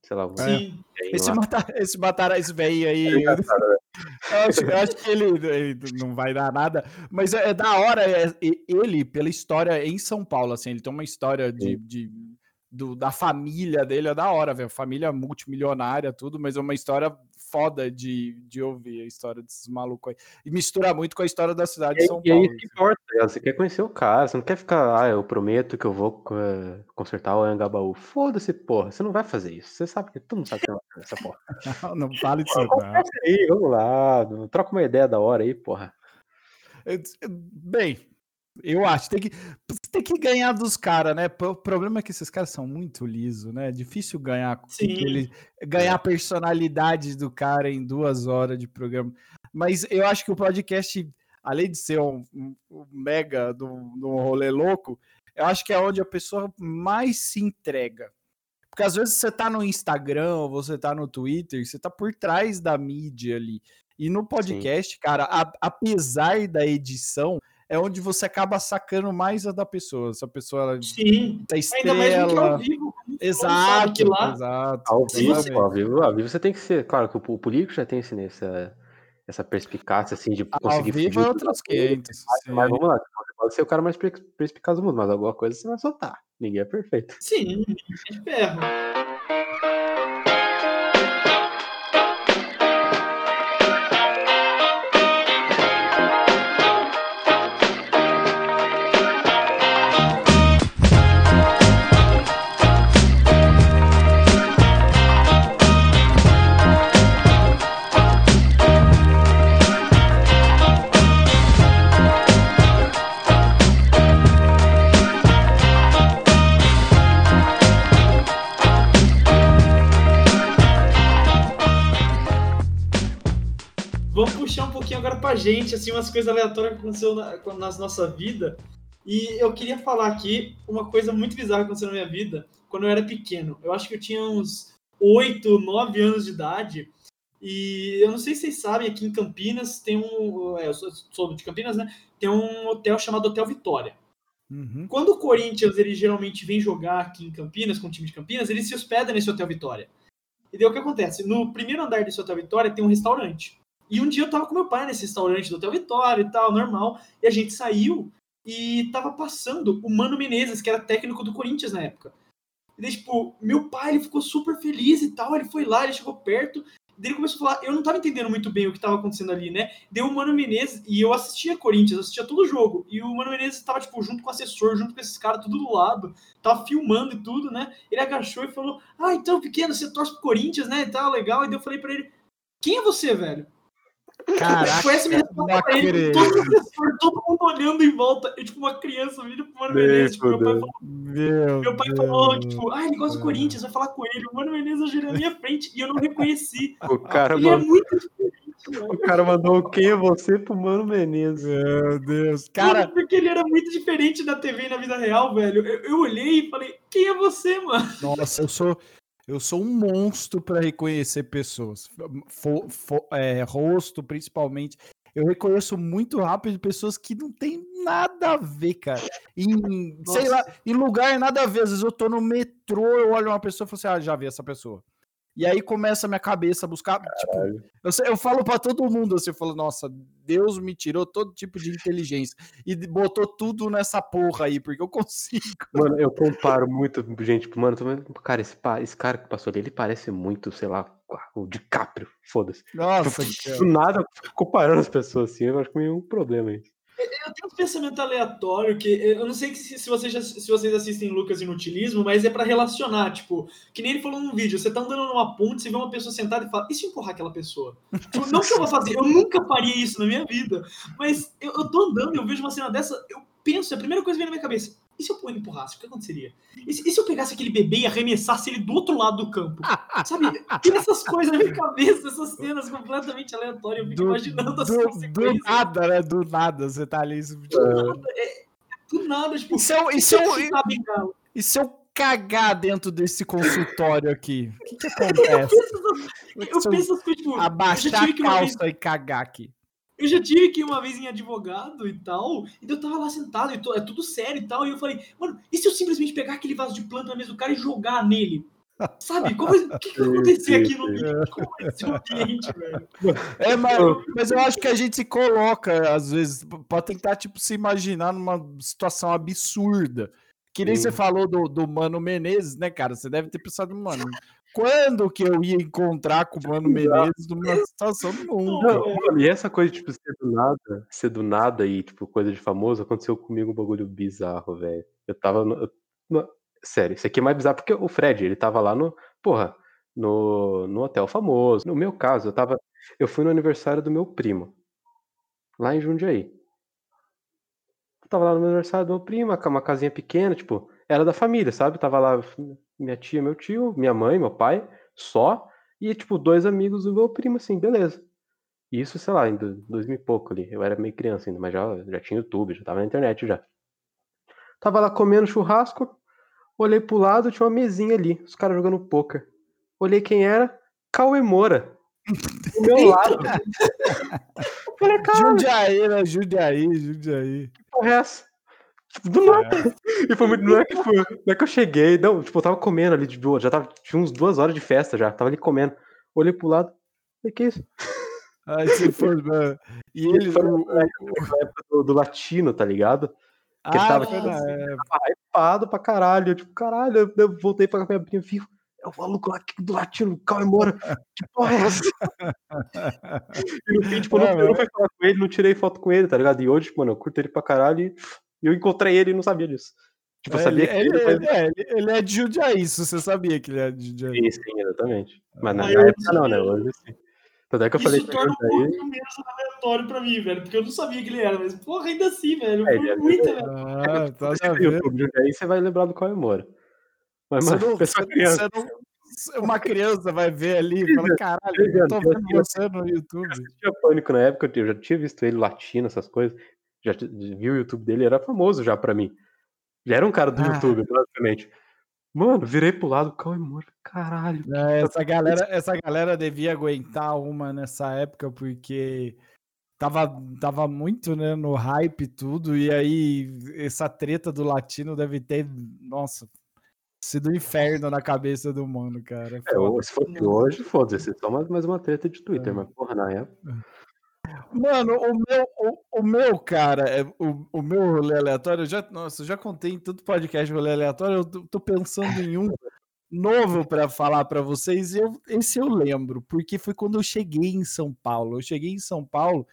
sei lá, Sim. velhinho Esse, lá. mata, esse matar esse velho aí. É? Eu acho, eu acho que ele, ele não vai dar nada, mas é, é da hora é, ele, pela história em São Paulo, assim, ele tem uma história de, de- do- da família dele, é da hora, velho, família multimilionária, tudo, mas é uma história foda de, de ouvir a história desses malucos aí. E mistura muito com a história da cidade de E, São e é Paulo. isso que importa, tá ligado? Você quer conhecer o cara, você não quer ficar, ah, eu prometo que eu vou eh, consertar o Angabaú. Foda-se, porra, você não vai fazer isso. Você sabe que todo mundo sabe que fazer essa porra. Não, não fale disso, não. Aí, vamos lá, troca uma ideia da hora aí, porra. Bem, eu acho, tem que, tem que ganhar dos caras, né? O problema é que esses caras são muito lisos, né? É difícil ganhar, Sim. aquele- ganhar a personalidade do cara em duas horas de programa. Mas eu acho que o podcast, além de ser um, um- um mega do, do rolê louco, eu acho que é onde a pessoa mais se entrega. Porque às vezes você tá no Instagram, ou você tá no Twitter, você tá por trás da mídia ali. E no podcast, cara, a- apesar da edição, é onde você acaba sacando mais a da pessoa. Se a pessoa ela Sim. tá Ainda mais que é ao estrela. vivo. Exato, lá exato. Ao vivo, exatamente. ao vivo, ao vivo você tem que ser, claro que o, político já tem esse, essa, essa perspicácia assim de Ao conseguir vivo fugir é bagulho. 500. Mas, sim. mas vamos lá, você pode ser o cara mais per- perspicaz do mundo, mas alguma coisa você vai soltar. Ninguém é perfeito. Sim, é de ferro. Pra gente, assim, umas coisas aleatórias que aconteceu na, nas nossa vida. E eu queria falar aqui uma coisa muito bizarra que aconteceu na minha vida quando eu era pequeno. Eu acho que eu tinha uns 8, 9 anos de idade. E eu não sei se vocês sabem, aqui em Campinas tem um. é, eu sou, sou de Campinas, né? Tem um hotel chamado Hotel Vitória. Uhum. Quando o Corinthians ele geralmente vem jogar aqui em Campinas, com o time de Campinas, ele se hospeda nesse Hotel Vitória. E daí o que acontece? No primeiro andar desse Hotel Vitória tem um restaurante. E um dia eu tava com meu pai nesse restaurante do Hotel Vitória e tal, normal. E a gente saiu e tava passando o Mano Menezes, que era técnico do Corinthians na época. E daí, tipo, meu pai ele ficou super feliz e tal. Ele foi lá, ele chegou perto. Daí ele começou a falar, eu não tava entendendo muito bem o que tava acontecendo ali, né? Deu o Mano Menezes, e eu assistia Corinthians, assistia todo o jogo. E o Mano Menezes tava, tipo, junto com o assessor, junto com esses caras, tudo do lado. Tava filmando e tudo, né? Ele agachou e falou, ah, então, pequeno, você torce pro Corinthians, né? E tal, legal. E daí eu falei pra ele, quem é você, velho? Caraca, essa minha resposta pra ele, todo todo mundo olhando em volta. Eu, tipo, uma criança vindo pro Mano Menezes. Tipo, meu pai falou, Meu, meu pai falou, tipo, ah, ele gosta do Corinthians, vai falar com ele. O Mano Menezes agiu na minha frente e eu não reconheci. O cara, Ele é mandou, muito diferente, mano. o cara mandou quem é você pro Mano Menezes. Meu Deus. Cara, Cara, porque ele era muito diferente da TV e na vida real, velho. Eu, eu olhei e falei, quem é você, mano? nossa, eu sou. Eu sou um monstro para reconhecer pessoas. Fo- fo- é, rosto, principalmente. Eu reconheço muito rápido pessoas que não tem nada a ver, cara. Em, sei lá, em lugar nada a ver. Às vezes eu tô no metrô, eu olho uma pessoa e falo assim: ah, já vi essa pessoa. E aí começa a minha cabeça a buscar. Tipo, eu, eu falo pra todo mundo assim, eu falo, nossa, Deus me tirou todo tipo de inteligência e botou tudo nessa porra aí, porque eu consigo. Mano, eu comparo muito, gente. tipo, Mano, tô vendo- cara, esse, esse cara que passou ali, ele parece muito, sei lá, o DiCaprio. Foda-se. Nossa, Do nada, comparando as pessoas assim, eu acho que meio um problema isso. Eu tenho um pensamento aleatório que eu não sei se, se, vocês, se vocês assistem Lucas Inutilismo, mas é para relacionar, tipo, que nem ele falou num vídeo, você tá andando numa ponte, você vê uma pessoa sentada e fala, e se empurrar aquela pessoa? Tipo, não que eu vou fazer, eu nunca faria isso na minha vida, mas eu, eu tô andando, eu vejo uma cena dessa, eu penso, a primeira coisa que vem na minha cabeça, e se eu empurrasse? O que aconteceria? E se, e se, eu pegasse aquele bebê e arremessasse ele do outro lado do campo? Sabe? Tem essas coisas na minha cabeça, essas cenas completamente aleatórias. Eu fico do, imaginando as do, consequências. Do nada, né? Do nada, você tá ali. Do nada, é, do nada tipo. E se eu, e se eu, eu, e se eu cagar dentro desse consultório aqui? O que, que acontece? eu penso, eu penso tipo, abaixar a calça vez... e cagar aqui. Eu já tive que ir uma vez em advogado e tal, e eu tava lá sentado, e tô, é tudo sério e tal, e eu falei, mano, e se eu simplesmente pegar aquele vaso de planta na mesa do cara e jogar nele? Sabe? Como, o que, que vai acontecer aqui no ambiente? Como vai ser o ambiente, velho? É, mas, mas eu acho que a gente se coloca, às vezes, pode tentar, tipo, se imaginar numa situação absurda. Que nem Sim. você falou do, do Mano Menezes, né, cara? Você deve ter pensado, mano, quando que eu ia encontrar com o Mano Menezes numa situação do mundo? Não, e essa coisa, tipo, ser do nada, ser do nada e, tipo, coisa de famoso, aconteceu comigo um bagulho bizarro, velho. Eu tava. No, no, sério, isso aqui é mais bizarro porque o Fred, ele tava lá no. Porra, no, no hotel famoso. No meu caso, eu tava. Eu fui no aniversário do meu primo. Lá em Jundiaí. Eu tava lá no aniversário do meu primo, uma casinha pequena, tipo, era da família, sabe? Tava lá minha tia, meu tio, minha mãe, meu pai, só, e tipo, dois amigos do meu primo, assim, beleza. Isso, sei lá, em 2000 e pouco ali. Eu era meio criança ainda, mas já, já tinha YouTube, já tava na internet já. Tava lá comendo churrasco, olhei pro lado, tinha uma mesinha ali, os caras jogando poker. Olhei quem era, Cauê Moura. Do meu lado. falei, cara. Jundiaí, né? Jundiaí, Jundiaí. Que porra é essa? Tipo, do nada. É. E foi muito. Não é, que foi, não é que eu cheguei. Não, tipo, eu tava comendo ali de boa. Já tava. Tinha uns duas horas de festa já. Tava ali comendo. Olhei pro lado. Falei, que isso? Ai, se for, mano. E ele. Foi o, do, do, latino, tá ligado? Que ah, ele tava, tipo, assim, tava hypado pra caralho. Tipo, caralho, eu voltei pra minha prima vivo. É o maluco lá do latino, calma, embora. Que porra é essa? e no fim, tipo, é, não, eu não fui falar com ele, não tirei foto com ele, tá ligado? E hoje, mano, eu curto ele pra caralho e e eu encontrei ele e não sabia disso. Tipo, eu é, sabia ele, que ele, ele, é, ele é de Jundiaí, isso você sabia que ele é de Jundiaí. Sim, sim, exatamente. Mas na, na época não, né? Hoje sim. Tanto é que eu isso falei torna um pouco menos aleatório pra mim, velho, porque eu não sabia que ele era, mas porra, ainda assim, velho. É, é muito, velho. Ah, tá YouTube, Jundiaí, você vai lembrar do Comemora. Mas, mano, não, você, criança. Você não, uma criança vai ver ali e fala, caralho, eu tô vendo você no YouTube. Eu tinha pânico na época, eu já tinha visto ele latino, essas coisas já viu o YouTube dele, era famoso já pra mim. Já era um cara do ah. YouTube, basicamente. Mano, virei pro lado, Cauê Moura, caralho. É, essa, galera, essa galera devia aguentar uma nessa época, porque tava, tava muito né, no hype tudo, e aí essa treta do latino deve ter, nossa, sido um inferno na cabeça do mano, cara. É, se fosse hoje, foda-se, só mais, mais uma treta de Twitter, é. mas porra, na época. Mano, o meu, o, o meu cara, é, o, o meu rolê aleatório, eu já, nossa, eu já contei em todo podcast rolê aleatório, eu tô, pensando em um novo para falar para vocês, e eu, esse eu lembro, porque foi quando eu cheguei em São Paulo. Eu cheguei em São Paulo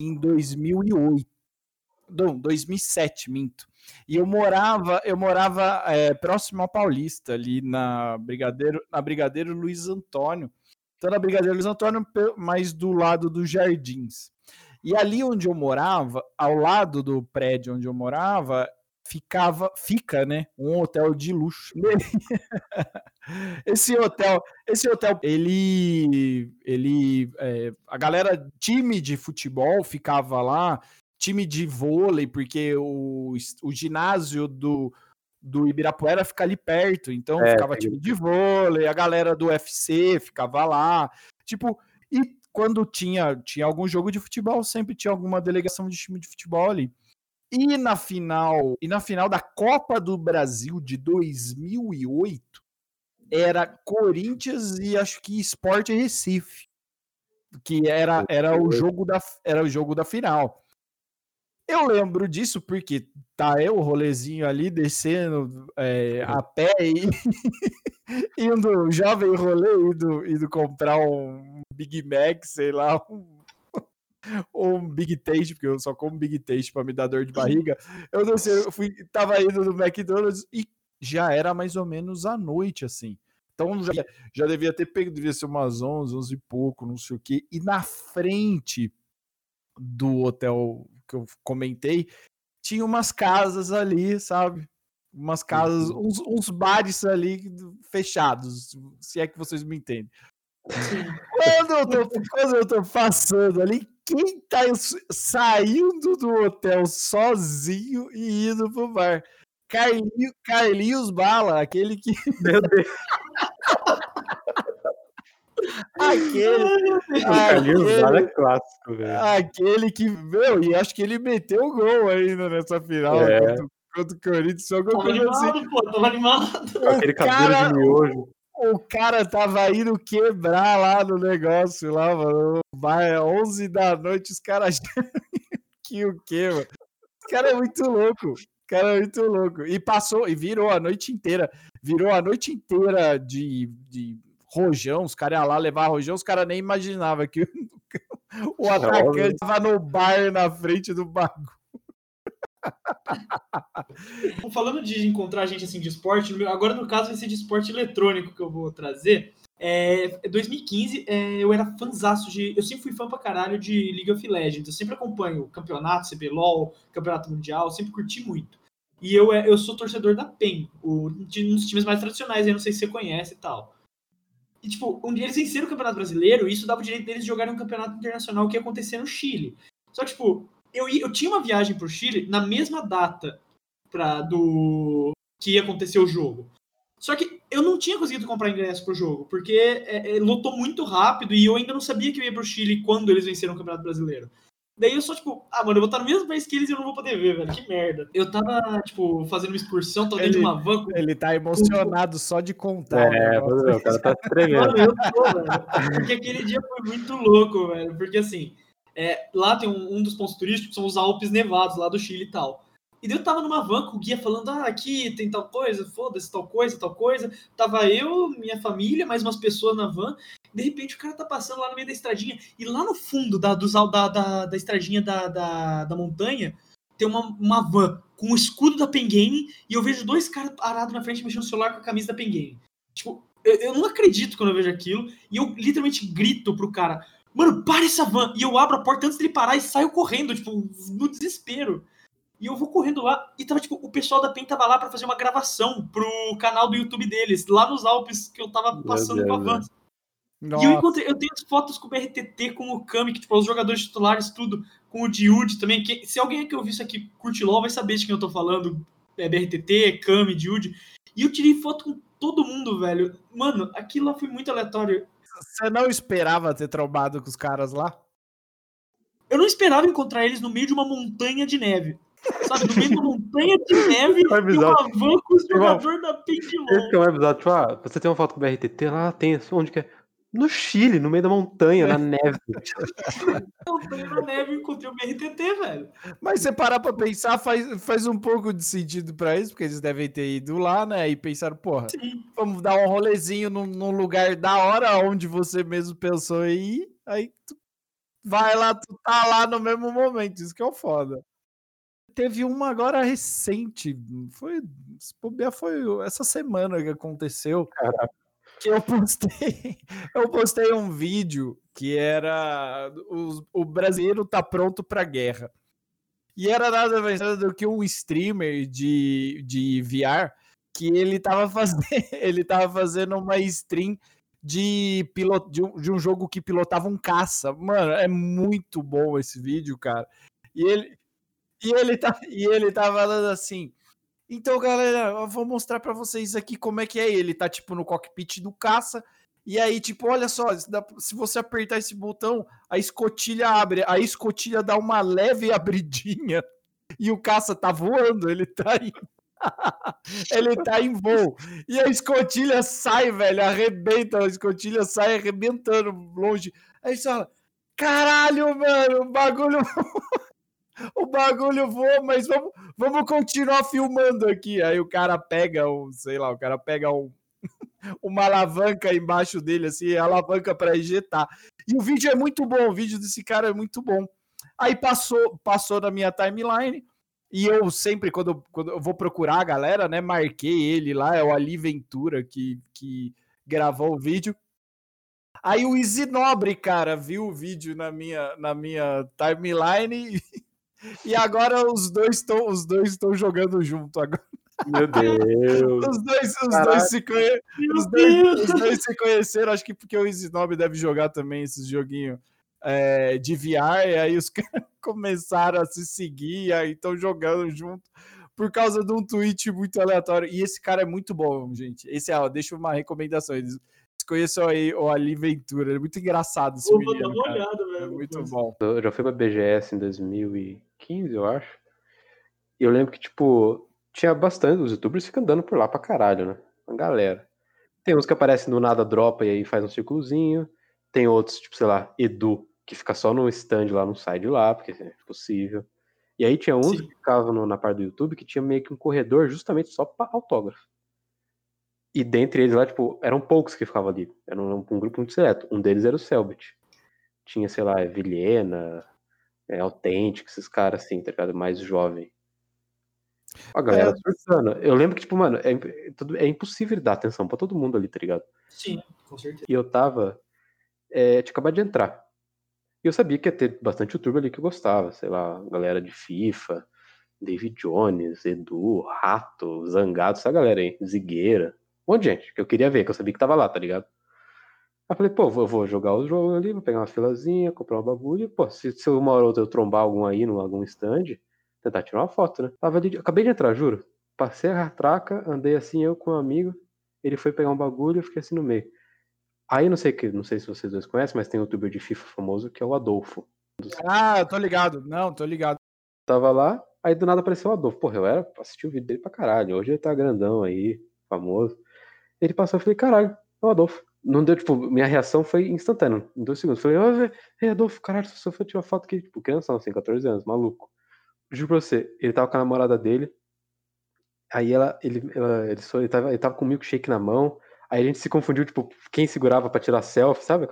em 2008. Não, 2007, minto. E eu morava, eu morava é, próximo a Paulista, ali na Brigadeiro, na Brigadeiro Luiz Antônio. Então, na Brigadeiro Luiz Antônio, mas do lado dos Jardins. E ali onde eu morava, ao lado do prédio onde eu morava, ficava, fica, né, um hotel de luxo. esse hotel, esse hotel, ele, ele, é, a galera time de futebol ficava lá, time de vôlei, porque o, o ginásio do do Ibirapuera fica ali perto, então é, ficava time de vôlei, a galera do UFC ficava lá, tipo, e quando tinha, tinha algum jogo de futebol, sempre tinha alguma delegação de time de futebol ali. E na final, e na final da Copa do Brasil de 2008, era Corinthians e acho que Sport Recife, que era, era o jogo da era o jogo da final. Eu lembro disso porque tá eu, o rolezinho ali, descendo é, a pé e indo, jovem rolê, indo, indo comprar um Big Mac, sei lá, um, um Big Taste, porque eu só como Big Taste para me dar dor de barriga. Eu não sei, eu fui, tava indo no McDonald's e já era mais ou menos à noite, assim. Então já, já devia ter pego, devia ser umas 11, 11 e pouco, não sei o quê. E na frente do hotel que eu comentei, tinha umas casas ali, sabe? Umas casas, uhum. uns, uns bares ali fechados, se é que vocês me entendem. Quando eu, tô, quando eu tô passando ali, quem tá saindo do hotel sozinho e indo pro bar? Carlinhos, Carlinhos Bala, aquele que. Meu Deus. Aquele. Carlinhos Bala é clássico, velho. Aquele que. Meu, e acho que ele meteu o gol ainda nessa final. É. Contra, contra o Corinthians. Só gol animado, assim. pô, tava animado. Aquele cabelo cara, de miojo. O cara tava indo quebrar lá no negócio, lá, mano. Vai 11 da noite, os caras. que o quê, mano? Esse cara é muito louco. Cara, é muito louco. E passou, e virou a noite inteira. Virou a noite inteira de, de rojão. Os caras iam lá levar rojão, os caras nem imaginavam que o atacante tava no bar na frente do bagulho. Falando de encontrar gente assim de esporte, agora no caso vai ser de esporte eletrônico que eu vou trazer. É, 2015, é, eu era fãzaço de. Eu sempre fui fã pra caralho de League of Legends. Eu sempre acompanho campeonato, CBLOL, campeonato mundial, sempre curti muito. E eu, é, eu sou torcedor da PEN, o, de, um dos times mais tradicionais, eu não sei se você conhece e tal. E, tipo, um dia eles venceram o Campeonato Brasileiro, e isso dava o direito deles de jogarem um campeonato internacional que ia acontecer no Chile. Só tipo, eu, eu tinha uma viagem pro Chile na mesma data pra, do que ia acontecer o jogo. Só que eu não tinha conseguido comprar ingresso pro jogo, porque é, é, lotou muito rápido e eu ainda não sabia que eu ia pro Chile quando eles venceram o Campeonato Brasileiro. Daí eu só, tipo, ah, mano, eu vou estar no mesmo país que eles e eu não vou poder ver, velho. Que merda. Eu tava, tipo, fazendo uma excursão, tô dentro de uma van. Com... Ele tá emocionado só de contar. É, o cara tá tremendo. Mano, eu tô, velho. Porque aquele dia foi muito louco, velho. Porque assim, é, lá tem um, um dos pontos turísticos, são os Alpes Nevados, lá do Chile e tal. E eu tava numa van com o guia falando, ah, aqui tem tal coisa, foda-se, tal coisa, tal coisa. Tava eu, minha família, mais umas pessoas na van. De repente o cara tá passando lá no meio da estradinha. E lá no fundo da, dos, da, da, da estradinha da, da, da montanha, tem uma, uma van com o escudo da Pen Game e eu vejo dois caras parados na frente mexendo no celular com a camisa da Pen Game. Tipo, eu, eu, não acredito quando eu vejo aquilo. E eu literalmente grito pro cara, mano, para essa van! E eu abro a porta antes dele parar e saio correndo, tipo, no desespero. E eu vou correndo lá e tava, tipo, o pessoal da PEN tava lá para fazer uma gravação pro canal do YouTube deles, lá nos Alpes que eu tava passando com a van. Nossa. E eu encontrei, eu tenho as fotos com o BRTT, com o Kami, que, tipo, os jogadores titulares, tudo, com o Diud também. Que, se alguém que ouviu isso aqui curte LOL vai saber de quem eu tô falando. É, BRTT, Kami, Diud. E eu tirei foto com todo mundo, velho. Mano, aquilo lá foi muito aleatório. Você não esperava ter trombado com os caras lá? Eu não esperava encontrar eles no meio de uma montanha de neve. Sabe, no meio de uma montanha de neve é e uma van com o jogador da Pink Esse que é um episódio, tipo, ah, você tem uma foto com o BRTT lá, tem, onde que é? No Chile, no meio da montanha, na neve. montanha na neve, encontrei o BRTT, velho. Mas você parar pra pensar, faz, faz um pouco de sentido pra eles, porque eles devem ter ido lá, né? E pensaram, porra, Sim. vamos dar um rolezinho num, num, lugar da hora onde você mesmo pensou em ir. Aí tu vai lá, tu tá lá no mesmo momento. Isso que é o foda teve uma agora recente, foi, foi essa semana que aconteceu. Caraca. Que eu postei, eu postei um vídeo que era o, o brasileiro tá pronto para guerra. E era nada mais do que um streamer de, de VR que ele tava fazendo, ele tava fazendo uma stream de, pilot, de, um, de um jogo que pilotava um caça. Mano, é muito bom esse vídeo, cara. E ele, e ele tá, e ele tá falando assim. Então, galera, eu vou mostrar para vocês aqui como é que é. Ele tá tipo no cockpit do caça. E aí, tipo, olha só, se você apertar esse botão, a escotilha abre, a escotilha dá uma leve abridinha e o caça tá voando, ele tá ele tá em voo. E a escotilha sai, velho, arrebenta, a escotilha sai arrebentando longe. Aí você fala, caralho, mano, o bagulho o bagulho voa, mas vamos, vamos continuar filmando aqui. Aí o cara pega o, sei lá, o cara pega um, uma alavanca embaixo dele, assim, alavanca para injetar. E o vídeo é muito bom, o vídeo desse cara é muito bom. Aí passou, passou na minha timeline. E eu sempre, quando, quando eu vou procurar a galera, né? Marquei ele lá, é o Ali Ventura que, que gravou o vídeo. Aí o Easy Nobre, cara, viu o vídeo na minha, na minha timeline e agora os dois estão os dois estão jogando junto agora. Meu Deus. Os dois, os dois, se, conhe... os dois, os dois se conheceram, acho que porque o Nobre deve jogar também esses joguinhos é, de VR, e aí os caras começaram a se seguir, aí estão jogando junto por causa de um tweet muito aleatório. E esse cara é muito bom, gente.Esse é, ó, deixa uma recomendação. Eles conheçam aí o Ali Ventura. É muito engraçado esse Vou dar menino. uma cara. olhada, velho. É muito bom. Eu já fui pra BGS em 2015, eu acho. E eu lembro que, tipo, tinha bastante. Os youtubers ficam andando por lá pra caralho, né? Uma galera. Tem uns que aparecem do nada, dropa e aí faz um círculozinho. Tem outros, tipo, sei lá, Edu, que fica só no stand lá, não sai de lá, porque é possível. E aí tinha uns Sim. que ficavam na parte do YouTube que tinha meio que um corredor justamente só pra autógrafo. E dentre eles lá, tipo, eram poucos que ficavam ali. Era um, um grupo muito seleto. Um deles era o Selbit. Tinha, sei lá, Vilhena, é, Authentic, esses caras assim, tá ligado? Mais jovem. A galera É. surtando. Eu lembro que, tipo, mano, é, é é impossível dar atenção pra todo mundo ali, tá ligado? Sim, com certeza. E eu tava. É, tinha acabado de entrar. E eu sabia que ia ter bastante youtuber ali que eu gostava. Sei lá, galera de FIFA, David Jones, Edu, Rato, Zangado, essa galera aí, Zigueira. Um monte de gente que eu queria ver, que eu sabia que tava lá, tá ligado? Aí eu falei, pô, vou, vou jogar o jogo ali, vou pegar uma filazinha, comprar um bagulho. Pô, se, se uma hora ou outra eu trombar algum aí, num algum stand, tentar tirar uma foto, né? Tava ali, acabei de entrar, juro. Passei a traca, andei assim, eu com um amigo. Ele foi pegar um bagulho, eu fiquei assim no meio. Aí não sei que, não sei se vocês dois conhecem, mas tem um youtuber de FIFA famoso que é o Adolfo. Ah, eu tô ligado. Não, tô ligado. Tava lá, aí do nada apareceu o Adolfo. Porra, eu era assisti o vídeo dele pra caralho. Hoje ele tá grandão aí, famoso. Ele passou, eu falei, caralho, é o Adolfo. Não deu, tipo, minha reação foi instantânea, em dois segundos. Falei, ô, ei, Adolfo, caralho, só foi tirar foto aqui, tipo, criança, assim, 14 anos, maluco. Juro pra você, ele tava com a namorada dele. Aí ela, ele, ela, ele, ele, tava, ele tava com um milkshake na mão. Aí a gente se confundiu, tipo, quem segurava pra tirar selfie, sabe?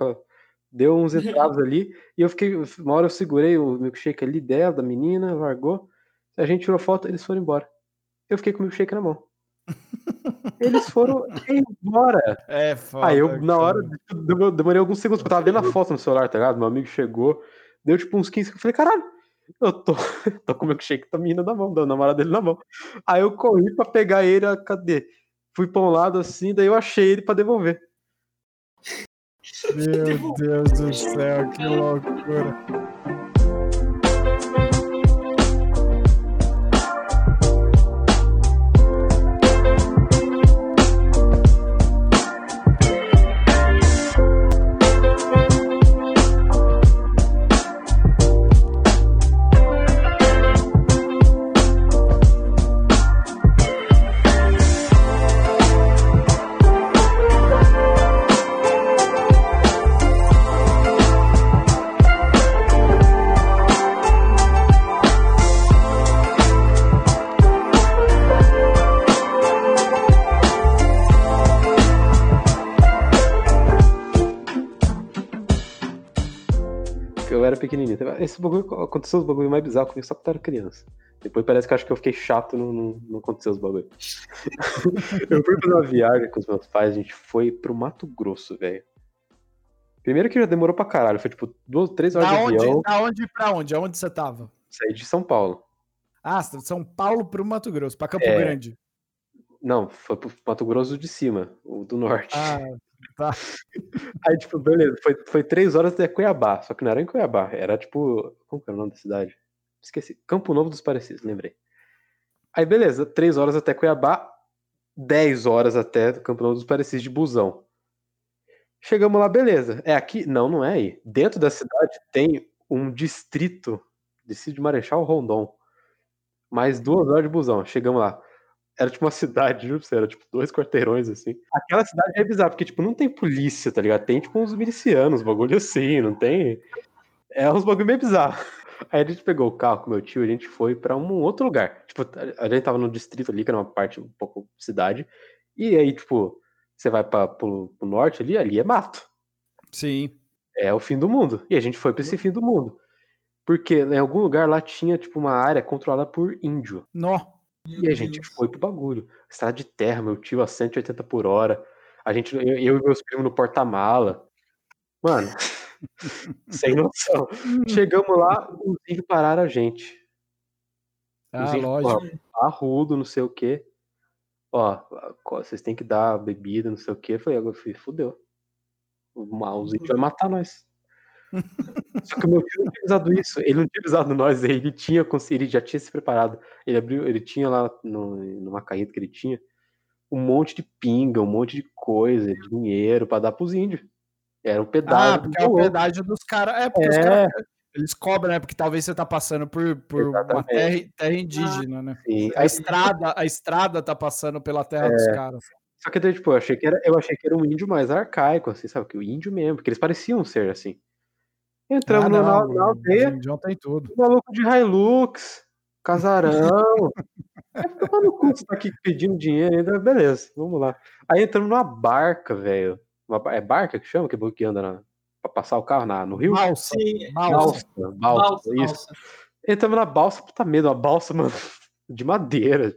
Deu uns entraves ali. E eu fiquei, uma hora eu segurei o milkshake ali dela, da menina, largou. A gente tirou foto, eles foram embora. Eu fiquei com o milkshake na mão. Eles foram embora. É, foda. Aí eu, na hora, eu demorei alguns segundos, porque eu tava vendo a foto no celular, tá ligado? Meu amigo chegou, deu tipo uns 15, eu falei, caralho, eu tô, tô com o milkshake da menina na mão, da namorada dele na mão. Aí eu corri pra pegar ele, a- cadê? Fui pra um lado assim, daí eu achei ele pra devolver. Meu Deus do céu, que loucura. Bagulho, aconteceu os bagulho mais bizarro comigo só quando eu era criança. Depois parece que eu acho que eu fiquei chato, não, não, não aconteceu os bagulho. eu fui fazer uma viagem com os meus pais, a gente foi pro Mato Grosso, velho. Primeiro que já demorou pra caralho, foi tipo duas, três horas Da de onde, avião, da onde pra onde? Aonde você tava? saí de São Paulo. Ah, de São Paulo pro Mato Grosso, pra Campo É. Grande. Não, foi pro Mato Grosso de cima, o do norte. Ah, Aí, tipo, beleza, foi, foi três horas até Cuiabá, só que não era em Cuiabá, era tipo. Como que era o nome da cidade? Esqueci. Campo Novo dos Parecidos, lembrei. Aí, beleza, três horas até Cuiabá, dez horas até Campo Novo dos Parecidos de busão. Chegamos lá, beleza. É aqui? Não, não é aí. Dentro da cidade tem um distrito, distrito de Marechal Rondon. Mais duas horas de busão. Chegamos lá. Era tipo uma cidade, juro pra você, era tipo dois quarteirões assim. Aquela cidade é bizarra, porque tipo, não tem polícia, tá ligado? Tem tipo uns milicianos, bagulho assim, não tem. É uns bagulho meio bizarro. Aí a gente pegou o carro com meu tio e a gente foi pra um outro lugar. Tipo, a gente tava no distrito ali, que era uma parte um pouco cidade. E aí, tipo, você vai para pro, pro norte ali, ali é mato. Sim. É o fim do mundo. E a gente foi para esse fim do mundo. Porque em algum lugar lá tinha, tipo, uma área controlada por índio. Nó. E a gente foi pro bagulho. Estrada de terra, meu tio a 180 por hora. A gente, eu, eu e meus primos no porta-mala. Mano, sem noção. Chegamos lá, os índios pararam a gente. Ah, Os índios, lógico. ó, arrudo, não sei o quê. Ó, vocês têm que dar bebida, não sei o quê. Eu falei, eu falei, fudeu. Os índios vão matar nós. Só que o meu tio não tinha avisado isso. Ele não tinha avisado nós. Ele tinha ele já tinha se preparado. Ele abriu, ele tinha lá no, numa caída que ele tinha um monte de pinga, um monte de coisa, dinheiro pra dar pros índios. Era um Ah, pedágio. porque é o pedágio dos caras. É, porque os É. caras. Eles cobram, né? Porque talvez você tá passando por, por uma terra, terra indígena, né? assim. A estrada, a estrada tá passando pela terra dos caras. só que daí, tipo, eu achei que era, eu achei que era um índio mais arcaico, assim, sabe? Que o índio mesmo, porque eles pareciam ser assim. Entramos Ah, no- na, não, na aldeia, o Indião tem tudo. maluco de Hilux, casarão. Aí fica, Mano, cu, você tá aqui pedindo dinheiro ainda, beleza, vamos lá. Aí entramos numa barca, velho. É barca que chama? Que é que anda na, pra passar o carro na, no rio? Balsa. Sim, Balsa. Balsa, balsa, balsa, isso. balsa. Entramos na balsa, puta medo, uma balsa, mano, de madeira.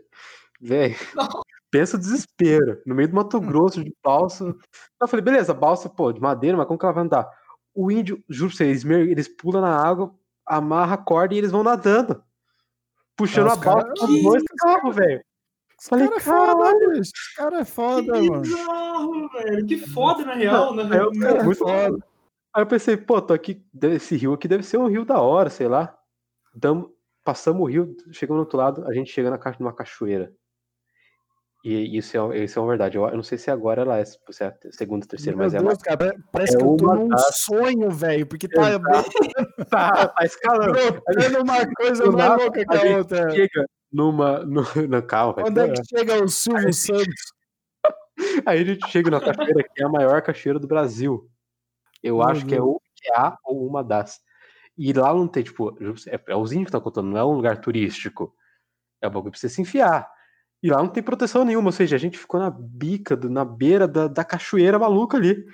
Velho, pensa o desespero. No meio do Mato Grosso, de balsa. Eu falei, beleza, balsa, pô, de madeira, mas como que ela vai andar? O índio, juro pra vocês, eles, eles pulam na água, amarra a corda e eles vão nadando. Puxando Ah, a os balsa com dois carros, velho. Esse Falei, cara é foda, bicho. Esse cara é foda, Que mano. bizarro, velho. Que foda, na real. né? Aí eu, cara é muito foda. Aí eu pensei, pô, tô aqui, esse rio aqui deve ser um rio da hora, sei lá. Damo, passamos o rio, chegamos no outro lado, a gente chega na, ca- numa cachoeira. E isso é, isso é uma verdade. Eu, eu não sei se agora ela é, se é a segunda, terceira, Meu mas é Deus, ela cara, pare- parece é que eu tô uma num sonho, velho, porque tá tá, tá escalando. brotando uma coisa mais louca que a gente outra. Chega numa. No, na calma. Onde é que chega o Silvio Santos? Aí a gente chega na cachoeira que é a maior cachoeira do Brasil. Eu Meu acho que é, ou que é a ou uma das. E lá não tem, tipo, é, é os índios que estão contando, não é um lugar turístico. É um bagulho pra você se enfiar. E lá não tem proteção nenhuma, ou seja, a gente ficou na bica, do- na beira da, da cachoeira maluca ali.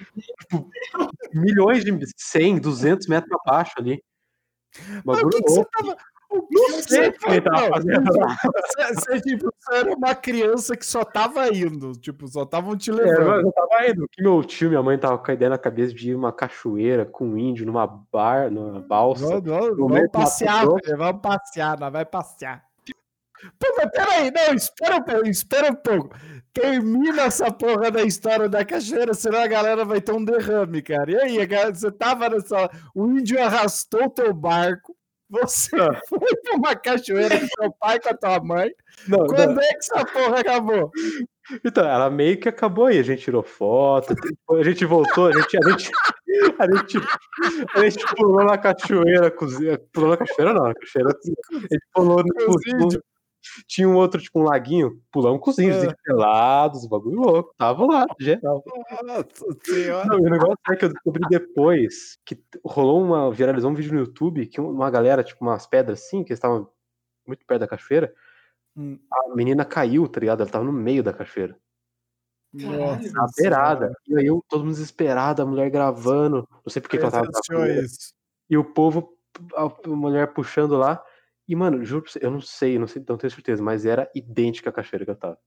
Tipo, milhões de 100, 200 metros abaixo ali. Mas o que, que você tava. O que Não que sei o que ele tava Não, fazendo lá. Você, tipo, você era uma criança que só tava indo. Tipo, só estavam te É, levando. mas eu tava indo. Que meu tio minha mãe tava com a ideia na cabeça de ir uma cachoeira com um índio numa bar, numa balsa. Vamos, no vamos passear, velho, vamos passear, nós vai passear. Pô, mas peraí, não, espera um pouco, espera um pouco. Termina essa porra da história da cachoeira, senão a galera vai ter um derrame, cara. E aí, a galera, você tava nessa. O índio arrastou teu barco, você Ah. foi pra uma cachoeira com teu pai com a tua mãe. Não, não. Quando é que essa porra acabou? Então, ela meio que acabou aí. A gente tirou foto, a gente voltou, a gente. A gente, a gente, a gente pulou na cachoeira, cozinha. Pulou na cachoeira, não, na cachoeira. A gente pulou no, no-. Tinha um outro, tipo, um laguinho, pulamos com os índios, Ah. índios pelados, bagulho louco. Tava lá, geral. Nossa senhora. Não, o negócio é que eu descobri depois que rolou uma. viralizou um vídeo no YouTube que uma galera, tipo, umas pedras assim, que estavam muito perto da cachoeira. Hum. A menina caiu, tá ligado? Ela tava no meio da cachoeira. Nossa Na beirada. E aí eu, todo mundo desesperado, a mulher gravando. Não sei por que, ela tava. isso. E o povo, a mulher puxando lá. E, mano, juro pra você, eu não sei, não sei, não tenho certeza, mas era idêntica à cachoeira que eu tava.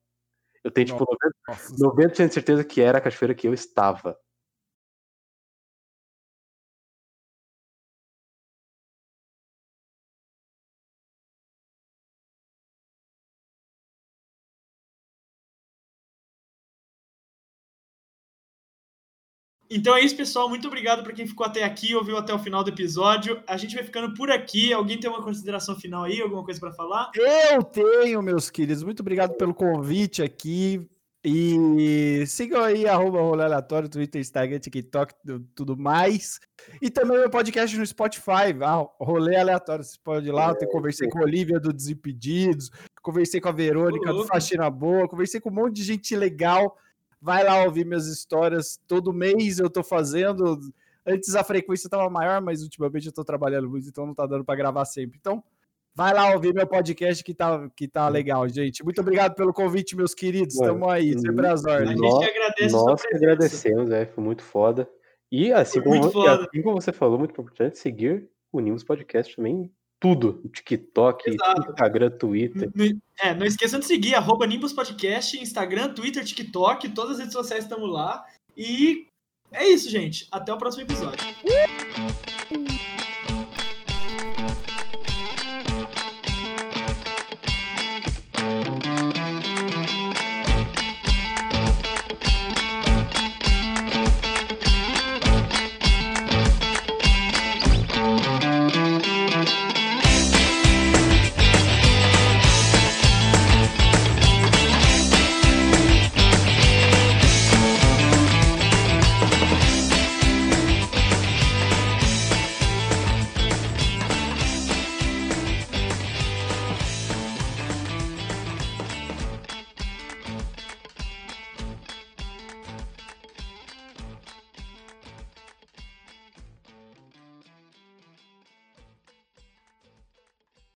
Eu tenho, tipo, 90%, Nossa 90% de certeza que era a cachoeira que eu estava. Então é isso, pessoal. Muito obrigado para quem ficou até aqui, ouviu até o final do episódio. A gente vai ficando por aqui. Alguém tem uma consideração final aí? Alguma coisa para falar? Eu tenho, meus queridos. Muito obrigado pelo convite aqui. E sigam aí, arroba Rolê Aleatório, Twitter, Instagram, TikTok, tu- tudo mais. E também meu podcast no Spotify, ah, Rolê Aleatório. Você pode ir lá. Eu conversei com a Olivia do Desimpedidos, conversei com a Verônica Ô, do. Faxina Boa, conversei com um monte de gente legal. Vai lá ouvir minhas histórias. Todo mês eu tô fazendo. Antes a frequência estava maior, mas ultimamente eu tô trabalhando muito, então não tá dando para gravar sempre. Então, Vai lá ouvir meu podcast que tá, que tá legal, gente. Muito obrigado pelo convite, meus queridos. Tamo aí, sempre às A ordens. gente Nó- que agradece a Nós que agradecemos, é, foi muito foda. E assim, como, muito e foda. assim como você falou, muito importante seguir o Nimbus Podcast também tudo. TikTok, Exato. Instagram, Twitter. É, não esqueçam de seguir, arroba Nimbus Podcast, Instagram, Twitter, TikTok, todas as redes sociais estamos lá. E é isso, gente. Até o próximo episódio.